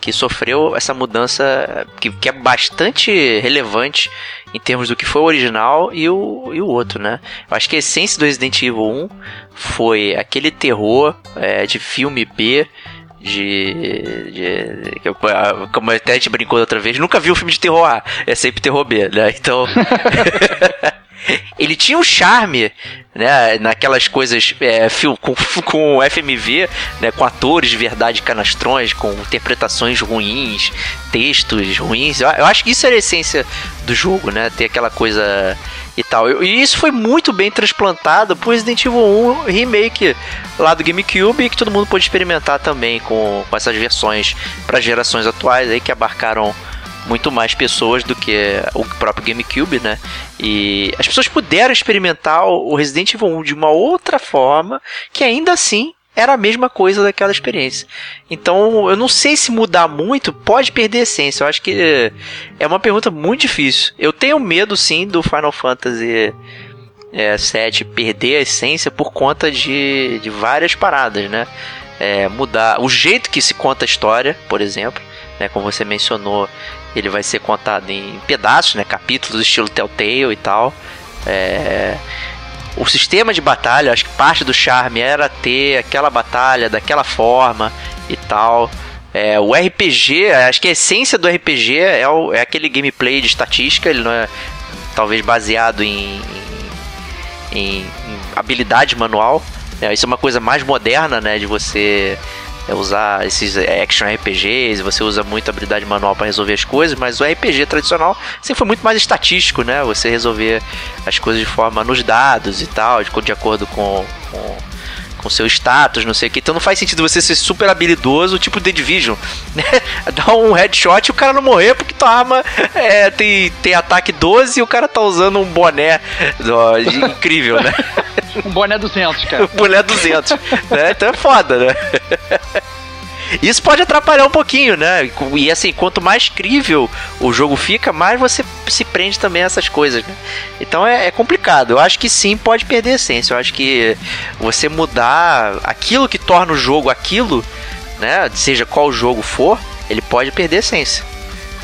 que sofreu essa mudança que, que, é bastante relevante em termos do que foi o original e o, e o outro, né? Eu acho que a essência do Resident Evil 1 foi aquele terror é, de filme B de, de, como até a gente brincou outra vez, nunca vi um filme de terror A, é sempre terror B, né? Então ele tinha um charme, né, naquelas coisas é, com, com FMV, né, com atores de verdade canastrões, com interpretações ruins, textos ruins. Eu, eu acho que isso era a essência do jogo, né? Ter aquela coisa e tal. E isso foi muito bem transplantado pro Resident Evil 1 Remake lá do GameCube que todo mundo pôde experimentar também com, com essas versões para gerações atuais aí que abarcaram muito mais pessoas do que o próprio GameCube, né? E as pessoas puderam experimentar o Resident Evil 1 de uma outra forma que ainda assim era a mesma coisa daquela experiência. Então, eu não sei se mudar muito pode perder a essência. Eu acho que é uma pergunta muito difícil. Eu tenho medo, sim, do Final Fantasy é, 7 perder a essência por conta de, de várias paradas, né? É, mudar o jeito que se conta a história, por exemplo, né? Como você mencionou, ele vai ser contado em pedaços, né? Capítulos estilo Telltale e tal. É, o sistema de batalha, acho que parte do charme era ter aquela batalha daquela forma e tal. É, o RPG, acho que a essência do RPG é, o, é aquele gameplay de estatística, ele não é talvez baseado em, em, em habilidade manual. É, isso é uma coisa mais moderna, né? De você é usar esses action RPGs, você usa muito habilidade manual para resolver as coisas, mas o RPG tradicional sempre foi muito mais estatístico, né? Você resolver as coisas de forma nos dados e tal, de, de acordo com, com com seu status, não sei o que. Então não faz sentido você ser super habilidoso, tipo The Division, né? Dar um headshot e o cara não morrer porque tua arma é, tem, tem ataque 12 e o cara tá usando um boné ó, incrível, né? um boné 200, cara. um boné 200, né? Então é foda, né? Isso pode atrapalhar um pouquinho, né? E assim, quanto mais crível o jogo fica, mais você se prende também a essas coisas, né? Então é, é, complicado. Eu acho que sim, pode perder a essência. Eu acho que você mudar aquilo que torna o jogo aquilo, né? Seja qual jogo for, ele pode perder a essência.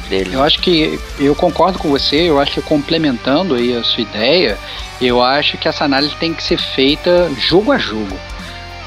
Dele. Eu acho que eu concordo com você, eu acho que complementando aí a sua ideia, eu acho que essa análise tem que ser feita jogo a jogo.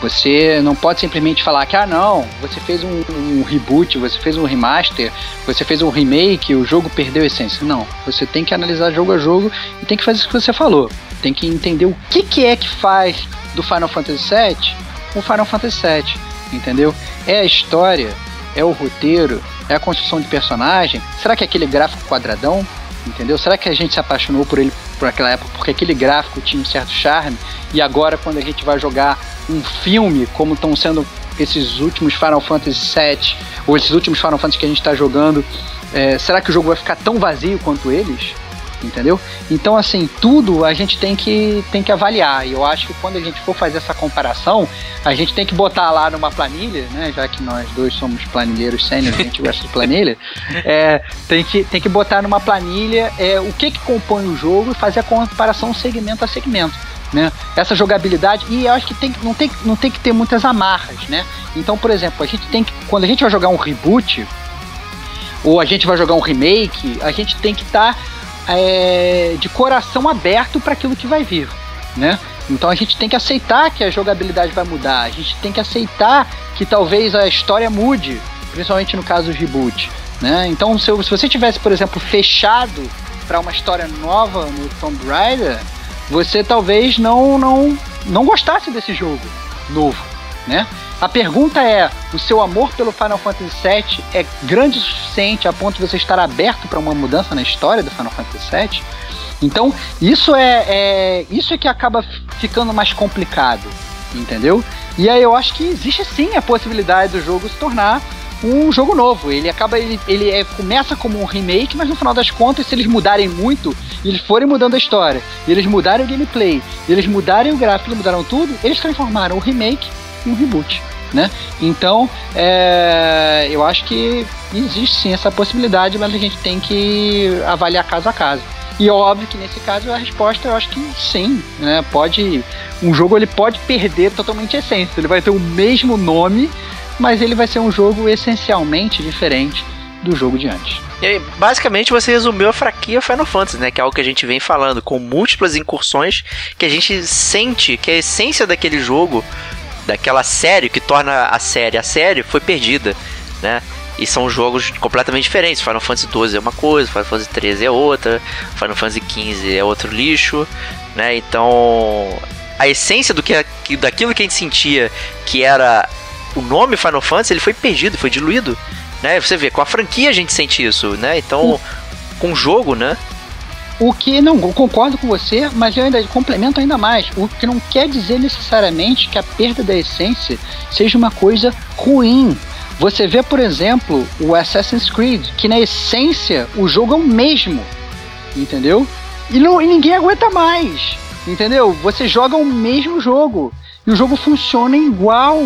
Você não pode simplesmente falar que, ah, não, você fez um, um, reboot, você fez um remaster, você fez um remake, o jogo perdeu a essência. Não, você tem que analisar jogo a jogo e tem que fazer isso que você falou. Tem que entender o que, que é que faz do Final Fantasy VII o Final Fantasy VII, entendeu? É a história, é o roteiro, é a construção de personagem. Será que é aquele gráfico quadradão? Entendeu? Será que a gente se apaixonou por ele por aquela época porque aquele gráfico tinha um certo charme e agora quando a gente vai jogar um filme como estão sendo esses últimos Final Fantasy VII ou esses últimos Final Fantasy que a gente está jogando, é, será que o jogo vai ficar tão vazio quanto eles? Entendeu? Então, assim, tudo a gente tem que, tem que avaliar. E eu acho que quando a gente for fazer essa comparação, a gente tem que botar lá numa planilha, né? Já que nós dois somos planilheiros sêniores, a gente gosta de planilha, é, tem, que, tem que botar numa planilha é, o que, que compõe o jogo e fazer a comparação segmento a segmento. Né? Essa jogabilidade, e eu acho que tem, não, tem, não tem que ter muitas amarras, né? Então, por exemplo, a gente tem que, quando a gente vai jogar um reboot, ou a gente vai jogar um remake, a gente tem que estar tá é, de coração aberto para aquilo que vai vir, né? Então a gente tem que aceitar que a jogabilidade vai mudar, a gente tem que aceitar que talvez a história mude, principalmente no caso do reboot, né? Então se, se você tivesse, por exemplo, fechado para uma história nova no Tomb Raider, você talvez não não não gostasse desse jogo novo, né? A pergunta é: o seu amor pelo Final Fantasy VII é grande o suficiente a ponto de você estar aberto para uma mudança na história do Final Fantasy VII? Então, isso é, é, isso é que acaba ficando mais complicado, entendeu? E aí eu acho que existe sim a possibilidade do jogo se tornar um jogo novo. Ele acaba, ele, ele é, começa como um remake, mas no final das contas, se eles mudarem muito, eles forem mudando a história, eles mudarem o gameplay, eles mudarem o gráfico, mudaram tudo, eles transformaram o remake em um reboot. Né? Então, é, eu acho que existe sim essa possibilidade, mas a gente tem que avaliar caso a caso. E é óbvio que nesse caso a resposta eu acho que sim, né? Pode um jogo ele pode perder totalmente a essência. Ele vai ter o mesmo nome, mas ele vai ser um jogo essencialmente diferente do jogo de antes. Aí, basicamente você resumiu a fraquia Final Fantasy, né? Que é algo que a gente vem falando, com múltiplas incursões que a gente sente que a essência daquele jogo, daquela série que torna a série a série, foi perdida, né? E são jogos completamente diferentes. Final Fantasy XII é uma coisa, Final Fantasy XIII é outra, Final Fantasy XV é outro lixo, né? Então, a essência do que daquilo que a gente sentia que era o nome Final Fantasy, ele foi perdido, foi diluído, né? Você vê, com a franquia a gente sente isso, né? Então, com o jogo, né? O que não concordo com você, mas eu ainda complemento ainda mais. O que não quer dizer necessariamente que a perda da essência seja uma coisa ruim. Você vê, por exemplo, o Assassin's Creed, que na essência o jogo é o mesmo, entendeu? E, não, e ninguém aguenta mais, entendeu? Você joga o mesmo jogo e o jogo funciona igual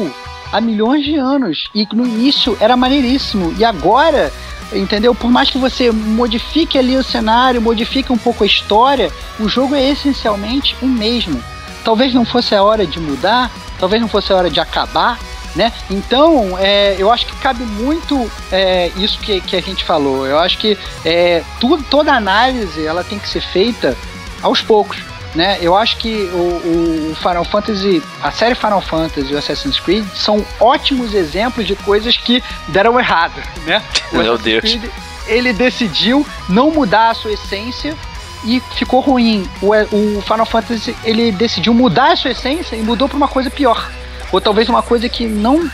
há milhões de anos. E no início era maneiríssimo. E agora, entendeu? Por mais que você modifique ali o cenário, modifique um pouco a história, o jogo é essencialmente o mesmo. Talvez não fosse a hora de mudar, talvez não fosse a hora de acabar, né? Então, é, eu acho que cabe muito é, isso que, que a gente falou. Eu acho que é, toda análise ela tem que ser feita aos poucos. Né? Eu acho que o, o, Final Fantasy, a série Final Fantasy e o Assassin's Creed são ótimos exemplos de coisas que deram errado, né? Meu Deus. Creed, ele decidiu não mudar a sua essência e ficou ruim. O, o Final Fantasy ele decidiu mudar a sua essência e mudou para uma coisa pior ou talvez uma coisa que não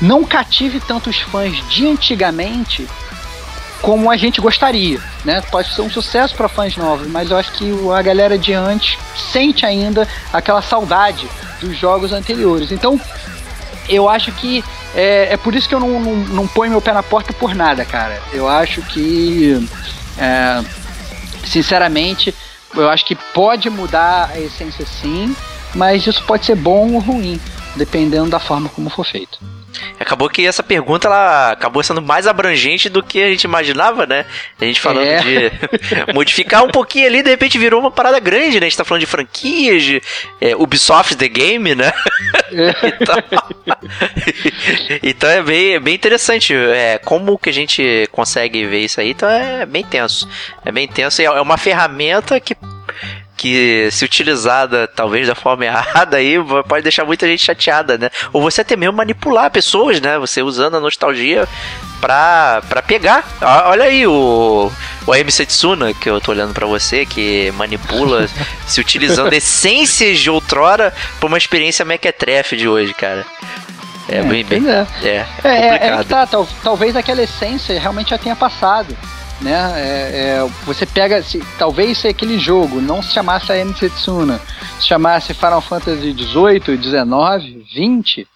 não cative tantos fãs de antigamente como a gente gostaria, né? Pode ser um sucesso para fãs novos, mas eu acho que a galera de antes sente ainda aquela saudade dos jogos anteriores. Então, eu acho que é, é por isso que eu não, não, não, ponho meu pé na porta por nada, cara. Eu acho que, é, sinceramente, eu acho que pode mudar a essência sim, mas isso pode ser bom ou ruim dependendo da forma como for feito. Acabou que essa pergunta ela acabou sendo mais abrangente do que a gente imaginava, né? A gente falando é. de modificar um pouquinho ali, de repente virou uma parada grande, né? A gente tá falando de franquias, de é, Ubisoft The Game, né? É. então, então, é bem, bem interessante. É, como que a gente consegue ver isso aí? Então é bem tenso. É bem tenso e é uma ferramenta que que se utilizada talvez da forma errada aí pode deixar muita gente chateada, né? Ou você até mesmo manipular pessoas, né? Você usando a nostalgia pra, pra pegar. Olha aí o, o MC Tsuna, que eu tô olhando para você, que manipula, se utilizando essências de outrora pra uma experiência mequetrefe de hoje, cara. É, é bem, bem. É, é, é, é, é tá, tal, talvez aquela essência realmente já tenha passado né? É, é, você pega, se, talvez se aquele jogo não se chamasse a Tsuna, se chamasse Final Fantasy 18, 19, 20,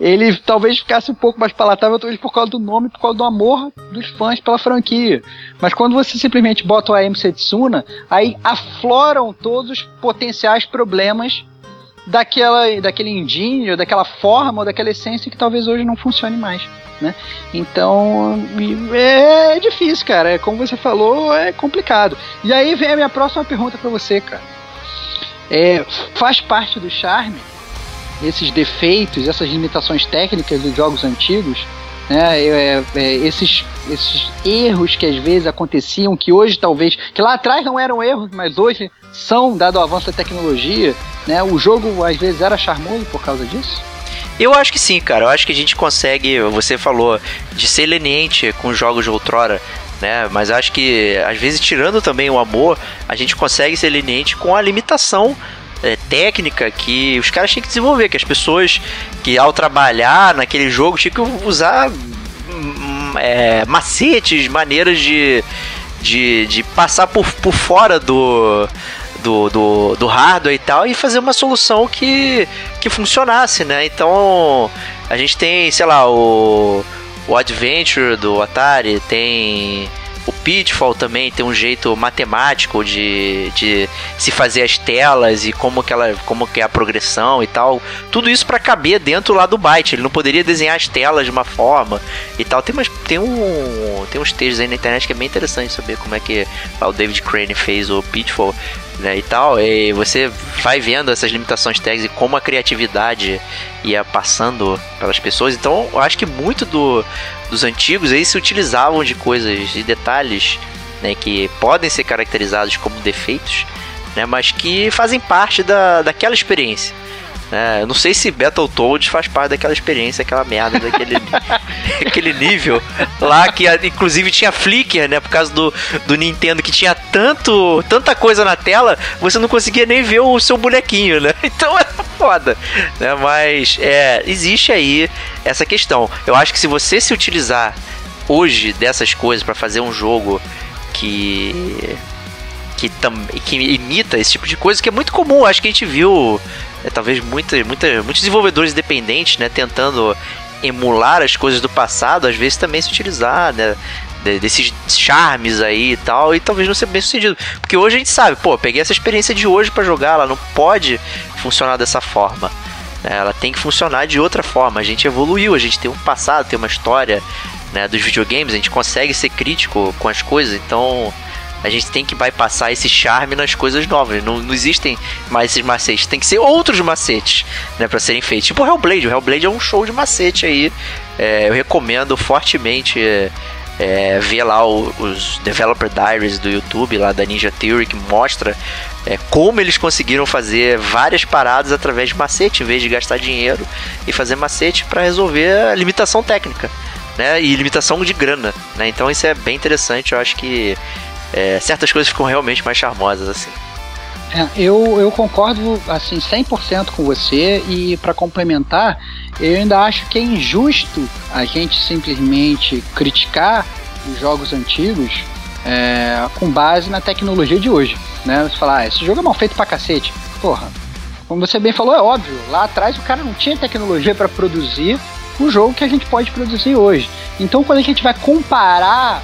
ele talvez ficasse um pouco mais palatável talvez por causa do nome, por causa do amor dos fãs pela franquia. Mas quando você simplesmente bota o AM Setsuna, aí afloram todos os potenciais problemas daquela, daquele engine, ou daquela forma, ou daquela essência que talvez hoje não funcione mais né? Então é difícil, cara. É, como você falou, é complicado. E aí vem a minha próxima pergunta para você, cara. É, faz parte do charme esses defeitos, essas limitações técnicas dos jogos antigos, né? É, é, esses, esses erros que às vezes aconteciam, que hoje talvez, que lá atrás não eram erros, mas hoje são, dado o avanço da tecnologia, né? O jogo às vezes era charmoso por causa disso? Eu acho que sim, cara. Eu acho que a gente consegue. Você falou de ser leniente com jogos de outrora. Né? Mas acho que, às vezes, tirando também o amor, a gente consegue ser leniente com a limitação é, técnica que os caras tinham que desenvolver, que as pessoas que ao trabalhar naquele jogo tinham que usar hum, é, macetes, maneiras de, de, de passar por, por fora do, do, do, do, hardware e tal e fazer uma solução que, que funcionasse, né? Então a gente tem, sei lá, o, o Adventure do Atari, tem o Pitfall também tem um jeito matemático de, de se fazer as telas e como que, ela, como que é a progressão e tal. Tudo isso para caber dentro lá do byte. Ele não poderia desenhar as telas de uma forma e tal. Tem, umas, tem, um, tem uns textos aí na internet que é bem interessante saber como é que o David Crane fez o Pitfall né, e tal, e você vai vendo essas limitações técnicas e como a criatividade ia passando pelas pessoas. Então, eu acho que muito do, dos antigos aí se utilizavam de coisas e detalhes né, que podem ser caracterizados como defeitos, né, mas que fazem parte da, daquela experiência. É, não sei se Battletoads faz parte daquela experiência, aquela merda, daquele aquele nível lá que inclusive tinha flicker, né? Por causa do, do Nintendo que tinha tanto tanta coisa na tela, você não conseguia nem ver o seu bonequinho, né? Então era foda, né? Mas é, existe aí essa questão. Eu acho que se você se utilizar hoje dessas coisas para fazer um jogo que que, tam, que imita esse tipo de coisa, que é muito comum. Acho que a gente viu, é, talvez, muita, muita, muitos desenvolvedores independentes, né, tentando emular as coisas do passado, às vezes também se utilizar, né, desses charmes aí e tal, e talvez não seja bem sucedido. Porque hoje a gente sabe, pô, peguei essa experiência de hoje para jogar, ela não pode funcionar dessa forma. Né, ela tem que funcionar de outra forma. A gente evoluiu, a gente tem um passado, tem uma história né, dos videogames, a gente consegue ser crítico com as coisas, então a gente tem que bypassar esse charme nas coisas novas. Não, não existem mais esses macetes. Tem que ser outros macetes, né, para serem feitos. Tipo o Hellblade. O Hellblade é um show de macete aí. É, eu recomendo fortemente é, é, ver lá o, os Developer Diaries do YouTube, lá da Ninja Theory, que mostra é, como eles conseguiram fazer várias paradas através de macete, em vez de gastar dinheiro e fazer macete para resolver a limitação técnica. Né, e limitação de grana, né? Então isso é bem interessante, eu acho que é, certas coisas ficam realmente mais charmosas assim. É, eu, eu concordo assim 100% com você e para complementar, eu ainda acho que é injusto a gente simplesmente criticar os jogos antigos é, com base na tecnologia de hoje. Né? Você falar, ah, esse jogo é mal feito pra cacete. Porra, como você bem falou, é óbvio. Lá atrás o cara não tinha tecnologia para produzir o jogo que a gente pode produzir hoje. Então quando a gente vai comparar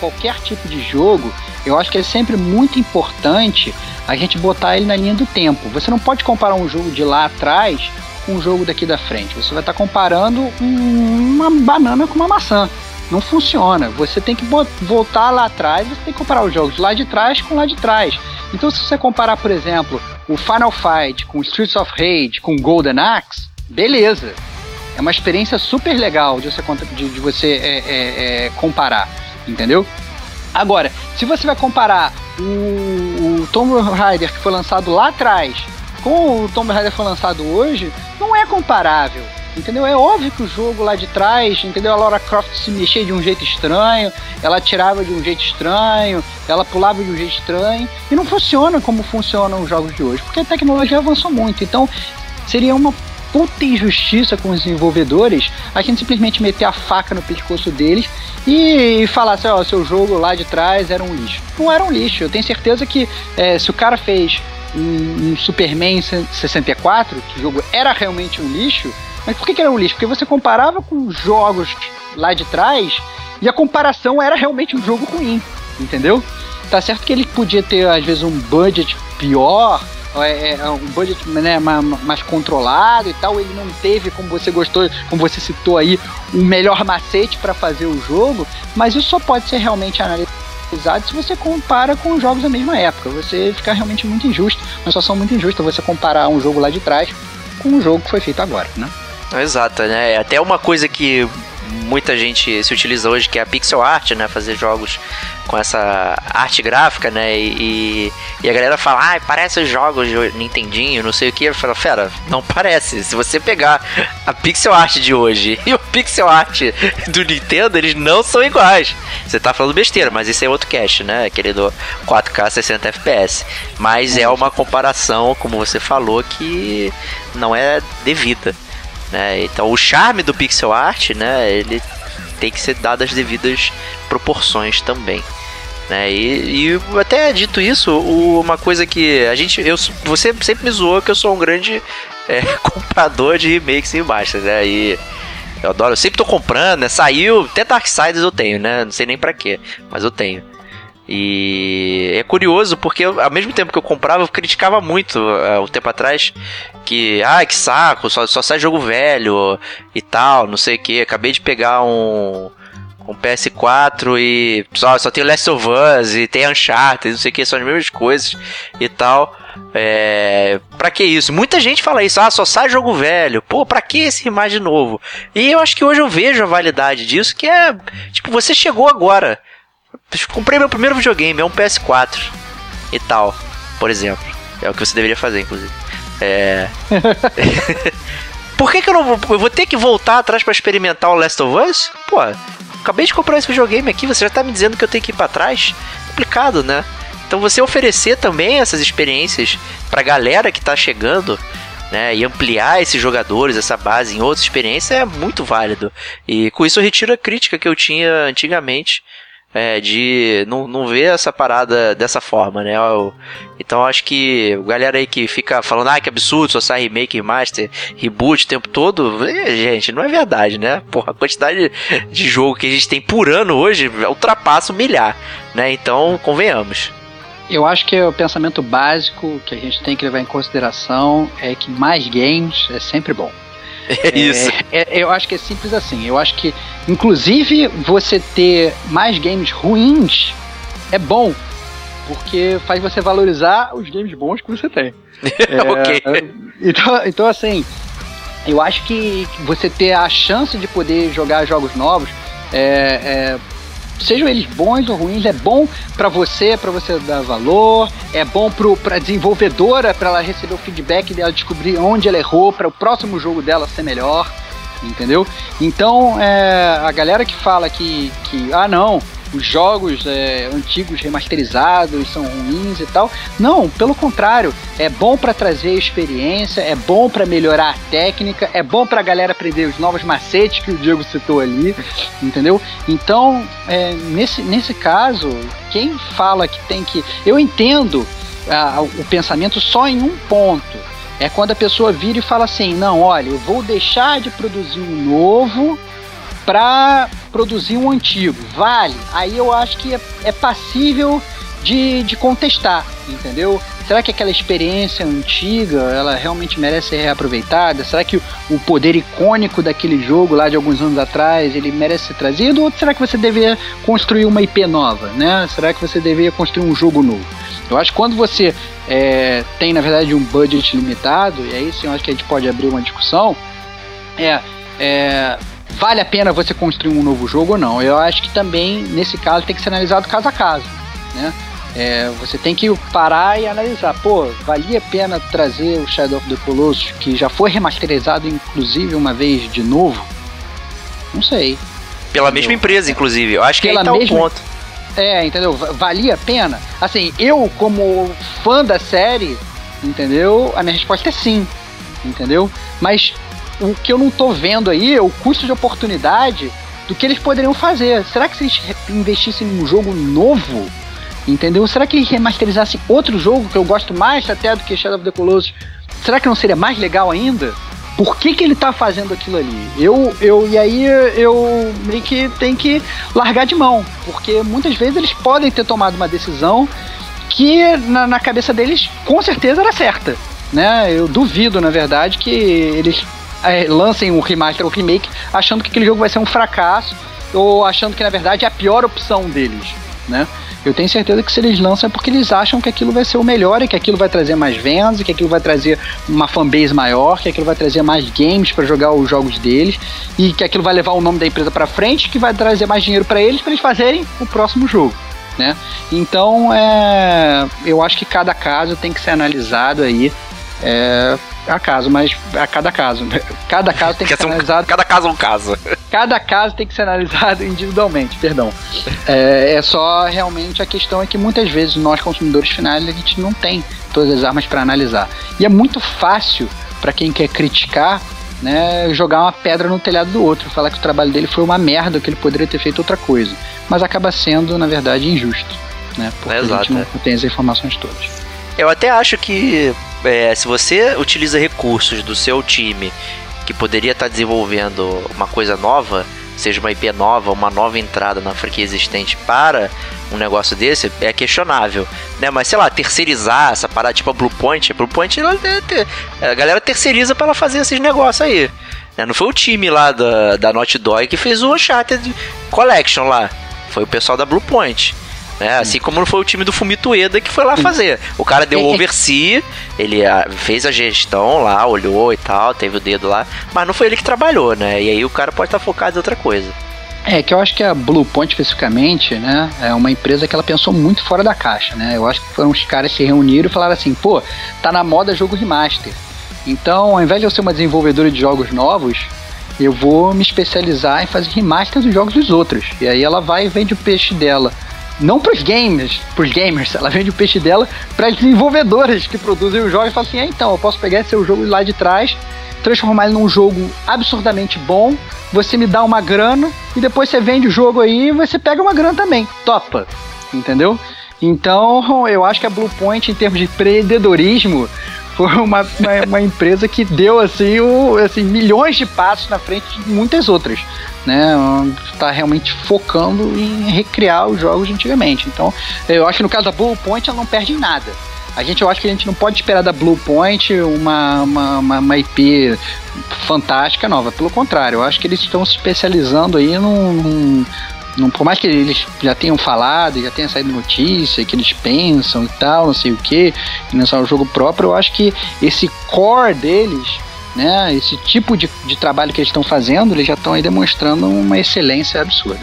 qualquer tipo de jogo, eu acho que é sempre muito importante a gente botar ele na linha do tempo. Você não pode comparar um jogo de lá atrás com um jogo daqui da frente. Você vai estar comparando uma banana com uma maçã. Não funciona. Você tem que voltar lá atrás, você tem que comparar os jogos lá de trás com lá de trás. Então, se você comparar, por exemplo, o Final Fight com Streets of Rage com Golden Axe, beleza. É uma experiência super legal de você, de, de você é, é, é, comparar entendeu? Agora, se você vai comparar o, o Tomb Raider que foi lançado lá atrás com o Tomb Raider que foi lançado hoje, não é comparável. Entendeu? É óbvio que o jogo lá de trás, entendeu? A Laura Croft se mexia de um jeito estranho, ela atirava de um jeito estranho, ela pulava de um jeito estranho, e não funciona como funcionam os jogos de hoje, porque a tecnologia avançou muito. Então, seria uma puta injustiça com os desenvolvedores a gente simplesmente meter a faca no pescoço deles e falar assim, ó, seu jogo lá de trás era um lixo. Não era um lixo. Eu tenho certeza que é, se o cara fez um, um, Superman 64, que o jogo era realmente um lixo, mas por que, que era um lixo? Porque você comparava com jogos lá de trás e a comparação era realmente um jogo ruim, entendeu? Tá certo que ele podia ter, às vezes, um budget pior, é, é, um budget né, mais, controlado e tal. Ele não teve, como você gostou, como você citou aí, um melhor macete para fazer o jogo, mas isso só pode ser realmente analisado se você compara com os jogos da mesma época. Você fica realmente muito injusto, uma situação muito injusta você comparar um jogo lá de trás com um jogo que foi feito agora, né? Exato, né? É até uma coisa que muita gente se utiliza hoje, que é a pixel art, né? Fazer jogos com essa arte gráfica, né? E, e a galera fala, ah, parece os jogos de Nintendinho, não sei o que. Eu falo, fera, não parece. Se você pegar a pixel art de hoje e o pixel art do Nintendo, eles não são iguais. Você tá falando besteira, mas isso é outro cast, né? Aquele do 4K 60 FPS. Mas é uma comparação, como você falou, que não é devida. Né? Então o charme do pixel art, né, ele tem que ser dado as devidas proporções também. Né? E, e até dito isso, uma coisa que a gente. Eu, você sempre me zoou que eu sou um grande é, comprador de remakes e remasters, né? E eu adoro, eu sempre tô comprando, né? Saiu, até Darksiders eu tenho, né? Não sei nem para quê, mas eu tenho. E é curioso porque ao mesmo tempo que eu comprava, eu criticava muito uh, um tempo atrás que, ah, que saco, só, só sai jogo velho e tal, não sei o que. Acabei de pegar um, um PS4 e só, só tem Last of Us e tem Uncharted, não sei o que, são as mesmas coisas e tal. É, pra que isso? Muita gente fala isso, ah, só sai jogo velho. Pô, pra que esse imagem novo? E eu acho que hoje eu vejo a validade disso, que é, tipo, você chegou agora. Comprei meu primeiro videogame, é um PS4 e tal, por exemplo. É o que você deveria fazer, inclusive. É. por que, que eu não vou. Eu vou ter que voltar atrás para experimentar o Last of Us? Pô, acabei de comprar esse videogame aqui, você já tá me dizendo que eu tenho que ir pra trás? Complicado, né? Então você oferecer também essas experiências pra galera que tá chegando. Né, e ampliar esses jogadores, essa base em outras experiências é muito válido. E com isso eu retiro a crítica que eu tinha antigamente é, de não, não ver essa parada dessa forma, né? Eu, então acho que a galera aí que fica falando, ah, que absurdo, só sai remake, remaster, reboot o tempo todo, é, gente, não é verdade, né? Porra, a quantidade de jogo que a gente tem por ano hoje ultrapassa um milhar, né? Então, convenhamos. Eu acho que o pensamento básico que a gente tem que levar em consideração é que mais games é sempre bom. É isso. É, é, eu acho que é simples assim. Eu acho que, inclusive, você ter mais games ruins é bom. Porque faz você valorizar os games bons que você tem. é, ok. Então, então, assim, eu acho que você ter a chance de poder jogar jogos novos é, é sejam eles bons ou ruins, é bom para você, para você dar valor, é bom para a desenvolvedora, para ela receber o feedback dela, descobrir onde ela errou, para o próximo jogo dela ser melhor, entendeu? Então, é, a galera que fala que, que ah, não, os jogos é, antigos remasterizados são ruins e tal. Não, pelo contrário, é bom para trazer experiência, é bom para melhorar a técnica, é bom para a galera aprender os novos macetes que o Diego citou ali, entendeu? Então, é, nesse, nesse caso, quem fala que tem que. Eu entendo ah, o pensamento só em um ponto. É quando a pessoa vira e fala assim: não, olha, eu vou deixar de produzir um novo para produzir um antigo. Vale? Aí eu acho que é, é passível de, de contestar, entendeu? Será que aquela experiência antiga, ela realmente merece ser reaproveitada? Será que o poder icônico daquele jogo lá de alguns anos atrás, ele merece ser trazido? Ou será que você deveria construir uma IP nova, né? Será que você deveria construir um jogo novo? Eu acho que quando você é, tem, na verdade, um budget limitado, e aí sim eu acho que a gente pode abrir uma discussão, é, é vale a pena você construir um novo jogo ou não. Eu acho que também, nesse caso, tem que ser analisado caso a caso, né? É, você tem que parar e analisar, pô, valia a pena trazer o Shadow of the Colossus, que já foi remasterizado, inclusive, uma vez de novo? Não sei. Pela entendeu? mesma empresa, inclusive. Eu acho que Pela aí tá mesma... o ponto. É, entendeu? Valia a pena? Assim, eu, como fã da série, entendeu? A minha resposta é sim, entendeu? Mas o que eu não tô vendo aí é o custo de oportunidade do que eles poderiam fazer. Será que se eles investissem em um jogo novo, entendeu? Será que eles remasterizassem outro jogo que eu gosto mais até do que Shadow of the Colossus? Será que não seria mais legal ainda? Por que, que ele tá fazendo aquilo ali? Eu, eu, e aí eu meio que tem que largar de mão, porque muitas vezes eles podem ter tomado uma decisão que na, na cabeça deles com certeza era certa. Né? Eu duvido, na verdade, que eles é, lancem um remaster ou remake achando que aquele jogo vai ser um fracasso ou achando que na verdade é a pior opção deles, né? Eu tenho certeza que se eles lançam é porque eles acham que aquilo vai ser o melhor e que aquilo vai trazer mais vendas, que aquilo vai trazer uma fanbase maior, que aquilo vai trazer mais games para jogar os jogos deles e que aquilo vai levar o nome da empresa para frente, que vai trazer mais dinheiro para eles para eles fazerem o próximo jogo. Né? Então, é, eu acho que cada caso tem que ser analisado aí é, a caso, mas a cada caso. Cada caso tem que ser analisado. Cada caso é um caso. Cada caso tem que ser analisado individualmente, perdão. É, é só realmente a questão é que muitas vezes nós, consumidores finais, a gente não tem todas as armas para analisar. E é muito fácil para quem quer criticar né, jogar uma pedra no telhado do outro, falar que o trabalho dele foi uma merda, que ele poderia ter feito outra coisa. Mas acaba sendo, na verdade, injusto, né? Porque é exato, a gente não é. tem as informações todas. Eu até acho que é, se você utiliza recursos do seu time que poderia estar desenvolvendo uma coisa nova, seja uma IP nova, uma nova entrada na franquia existente para um negócio desse, é questionável, né? Mas sei lá, terceirizar essa parada, tipo a Bluepoint, a Bluepoint ela, a galera terceiriza para ela fazer esses negócios aí. Né? Não foi o time lá da, da Naughty Dog que fez o Uncharted Collection lá, foi o pessoal da Bluepoint. Né? Assim como não foi o time do Fumito Ueda que foi lá fazer. O cara deu o é, é oversee, ele ah, fez a gestão lá, olhou e tal, teve o dedo lá, mas não foi ele que trabalhou, né? E aí o cara pode estar focado em outra coisa. É, que eu acho que a Blue Point especificamente, né, é uma empresa que ela pensou muito fora da caixa, né? Eu acho que foram os caras se reuniram e falaram assim, pô, tá na moda jogo remaster. Então, ao invés de eu ser uma desenvolvedora de jogos novos, eu vou me especializar em fazer remaster dos jogos dos outros. E aí ela vai e vende o peixe dela não para os gamers, pros gamers, ela vende o peixe dela para as desenvolvedoras que produzem o jogo e fala assim: ah, então, eu posso pegar esse seu jogo lá de trás, transformar ele num jogo absurdamente bom, você me dá uma grana e depois você vende o jogo aí e você pega uma grana também. Topa, entendeu? Então, eu acho que a Bluepoint, em termos de empreendedorismo, foi uma, uma, uma, empresa que deu assim, o, assim milhões de passos na frente de muitas outras né? Está realmente focando em recriar os jogos antigamente. Então, eu acho que no caso da Blue Point ela não perde em nada. A gente, eu acho que a gente não pode esperar da Blue Point uma, uma, uma, uma IP fantástica nova. Pelo contrário, eu acho que eles estão se especializando aí num, num, num, por mais que eles já tenham falado, já tenha saído notícia, que eles pensam e tal, não sei o que, lançar o jogo próprio, eu acho que esse core deles né, esse tipo de, de trabalho que eles estão fazendo, eles já estão aí demonstrando uma excelência absurda.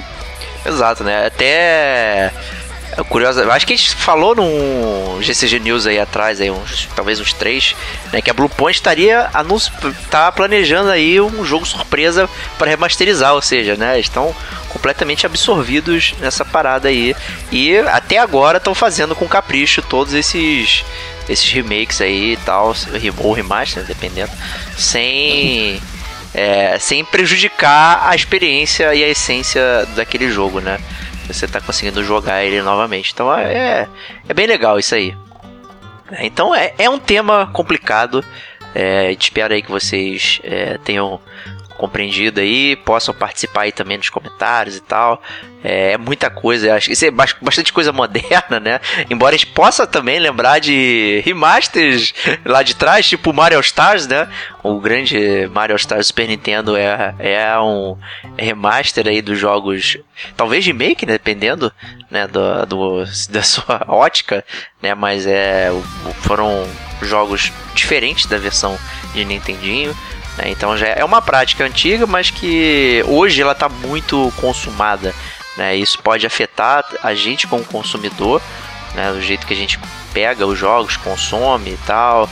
Exato, né? Até é curioso, acho que a gente falou num GCG News aí atrás, aí uns, talvez uns três, né, que a Bluepoint estaria anuncio, tá planejando aí um jogo surpresa para remasterizar, ou seja, né, estão completamente absorvidos nessa parada aí e até agora estão fazendo com capricho todos esses esses remakes aí e tal, ou remaster, dependendo, sem é, sem prejudicar a experiência e a essência daquele jogo, né? Você tá conseguindo jogar ele novamente. Então é, é bem legal isso aí. Então é, é um tema complicado. É, espero aí que vocês é, tenham compreendido aí, possam participar aí também nos comentários e tal. É, é muita coisa, acho isso é bastante coisa moderna, né? Embora a gente possa também lembrar de remasters lá de trás, tipo Mario Stars, né? O grande Mario Stars Super Nintendo é, é um remaster aí dos jogos, talvez remake, né? dependendo né? do, do, da sua ótica, né? Mas é, foram jogos diferentes da versão de Nintendinho. Né? Então já é uma prática antiga, mas que hoje ela está muito consumada. Né? Isso pode afetar a gente como consumidor, né? do jeito que a gente pega os jogos, consome e tal,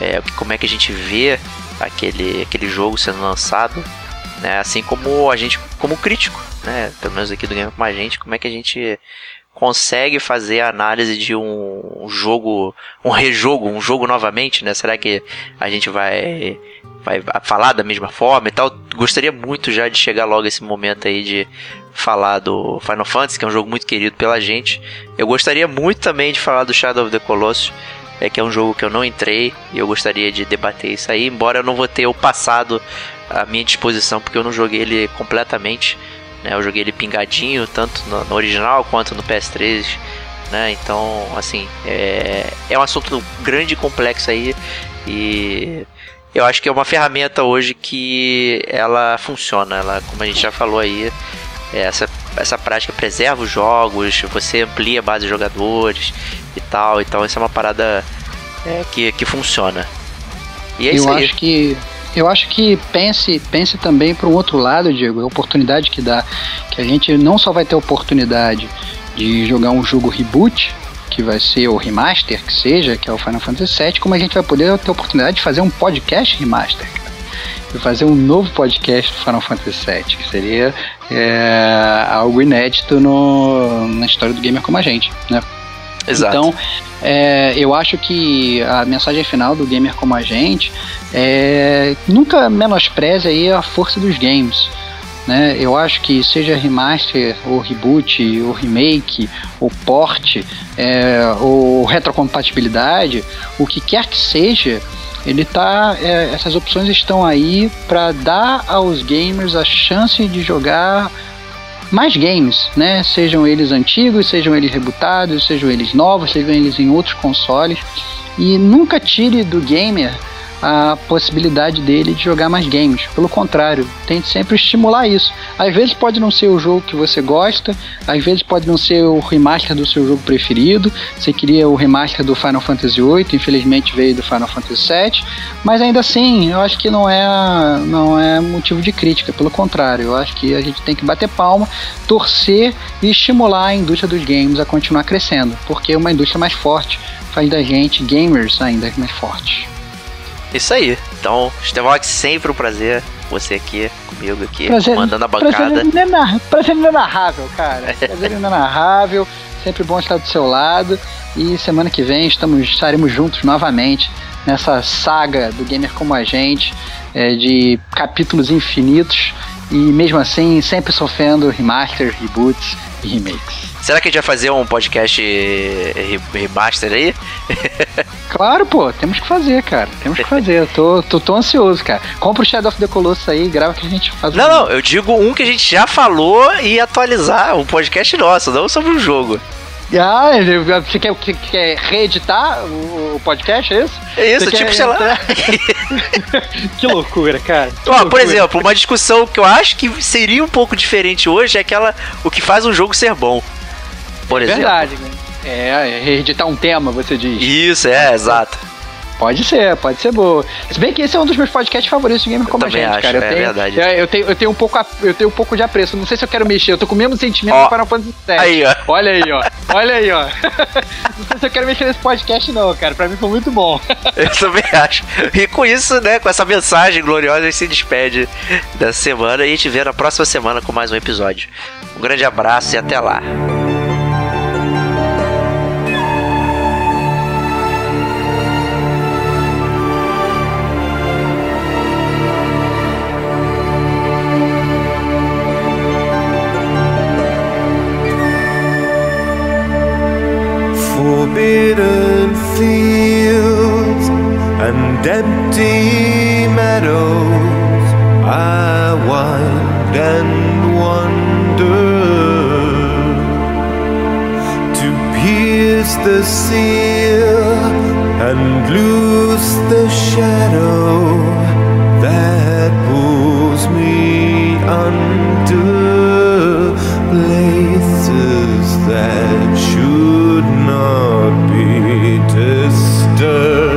é, como é que a gente vê aquele, aquele jogo sendo lançado, né? assim como a gente, como crítico, né? pelo menos aqui do Game com a gente, como é que a gente consegue fazer a análise de um jogo, um rejogo, um jogo novamente, né? Será que a gente vai vai falar da mesma forma e tal. Gostaria muito já de chegar logo esse momento aí de falar do Final Fantasy, que é um jogo muito querido pela gente. Eu gostaria muito também de falar do Shadow of the Colossus, é que é um jogo que eu não entrei e eu gostaria de debater isso aí, embora eu não vou ter o passado à minha disposição, porque eu não joguei ele completamente. Né? Eu joguei ele pingadinho, tanto no, no original quanto no PS3. Né? Então, assim, é, é um assunto grande e complexo aí. E eu acho que é uma ferramenta hoje que ela funciona. Ela, como a gente já falou aí, essa essa prática preserva os jogos, você amplia a base de jogadores e tal. Então isso é uma parada é, que, que funciona. E é eu acho que eu acho que pense, pense também para um outro lado, Diego, a oportunidade que dá, que a gente não só vai ter oportunidade de jogar um jogo reboot, que vai ser o remaster, que seja, que é o Final Fantasy VII, como a gente vai poder ter a oportunidade de fazer um podcast remaster, de fazer um novo podcast do Final Fantasy VII, que seria é, algo inédito no, na história do gamer como a gente, né? Exato. Então, é, eu acho que a mensagem final do gamer como a gente é nunca menospreze aí a força dos games. Né? Eu acho que seja remaster, ou reboot, ou remake, ou port, é, ou retrocompatibilidade, o que quer que seja, ele tá, é, essas opções estão aí para dar aos gamers a chance de jogar mais games, né? Sejam eles antigos, sejam eles rebootados, sejam eles novos, sejam eles em outros consoles. E nunca tire do gamer a possibilidade dele de jogar mais games. Pelo contrário, tente sempre estimular isso. Às vezes pode não ser o jogo que você gosta, às vezes pode não ser o remaster do seu jogo preferido. Você queria o remaster do Final Fantasy VIII, infelizmente veio do Final Fantasy VII, mas ainda assim, eu acho que não é não é motivo de crítica. Pelo contrário, eu acho que a gente tem que bater palma, torcer e estimular a indústria dos games a continuar crescendo, porque uma indústria mais forte faz da gente gamers ainda mais fortes. Isso aí. Então, Estevão, sempre um prazer você aqui comigo aqui, prazer, mandando a bancada. Prazer, inenarrável, prazer inenarrável, cara. prazer inenarrável. Sempre bom estar do seu lado. E semana que vem estamos, estaremos juntos novamente nessa saga do gamer como a gente, é, de capítulos infinitos e mesmo assim sempre sofrendo remasters, reboots e remakes. Será que a gente vai fazer um podcast remaster aí? claro, pô, temos que fazer, cara. Temos que fazer. Eu tô, tô, tô ansioso, cara. Compra o Shadow of the Colossus aí e grava que a gente faz. Não, um... não, eu digo um que a gente já falou e atualizar, um podcast nosso, não sobre o jogo. Ah, você quer, quer, quer reeditar o podcast, é isso? É isso, você tipo, sei lá. que loucura, cara. Que Ó, loucura. Por exemplo, uma discussão que eu acho que seria um pouco diferente hoje é aquela o que faz um jogo ser bom. Por exemplo. Verdade, né? É, reeditar um tema, você diz. Isso, é, exato. Pode ser, pode ser boa. Se bem que esse é um dos meus podcasts favoritos de gamer como a gente, acho, cara. Eu é tenho, verdade. Eu, eu, tenho, eu, tenho um pouco, eu tenho um pouco de apreço. Não sei se eu quero mexer. Eu tô com o mesmo sentimento do Final Fantasy VII. Aí, ó. Olha aí, ó. Olha aí, ó. não sei se eu quero mexer nesse podcast, não, cara. Pra mim foi muito bom. eu também acho. E com isso, né, com essa mensagem gloriosa, a gente se despede da semana e a gente vê na próxima semana com mais um episódio. Um grande abraço e até lá. Forbidden fields and empty meadows. I wind and wander to pierce the seal and loose the shadow that pulls me under places that should not be disturbed.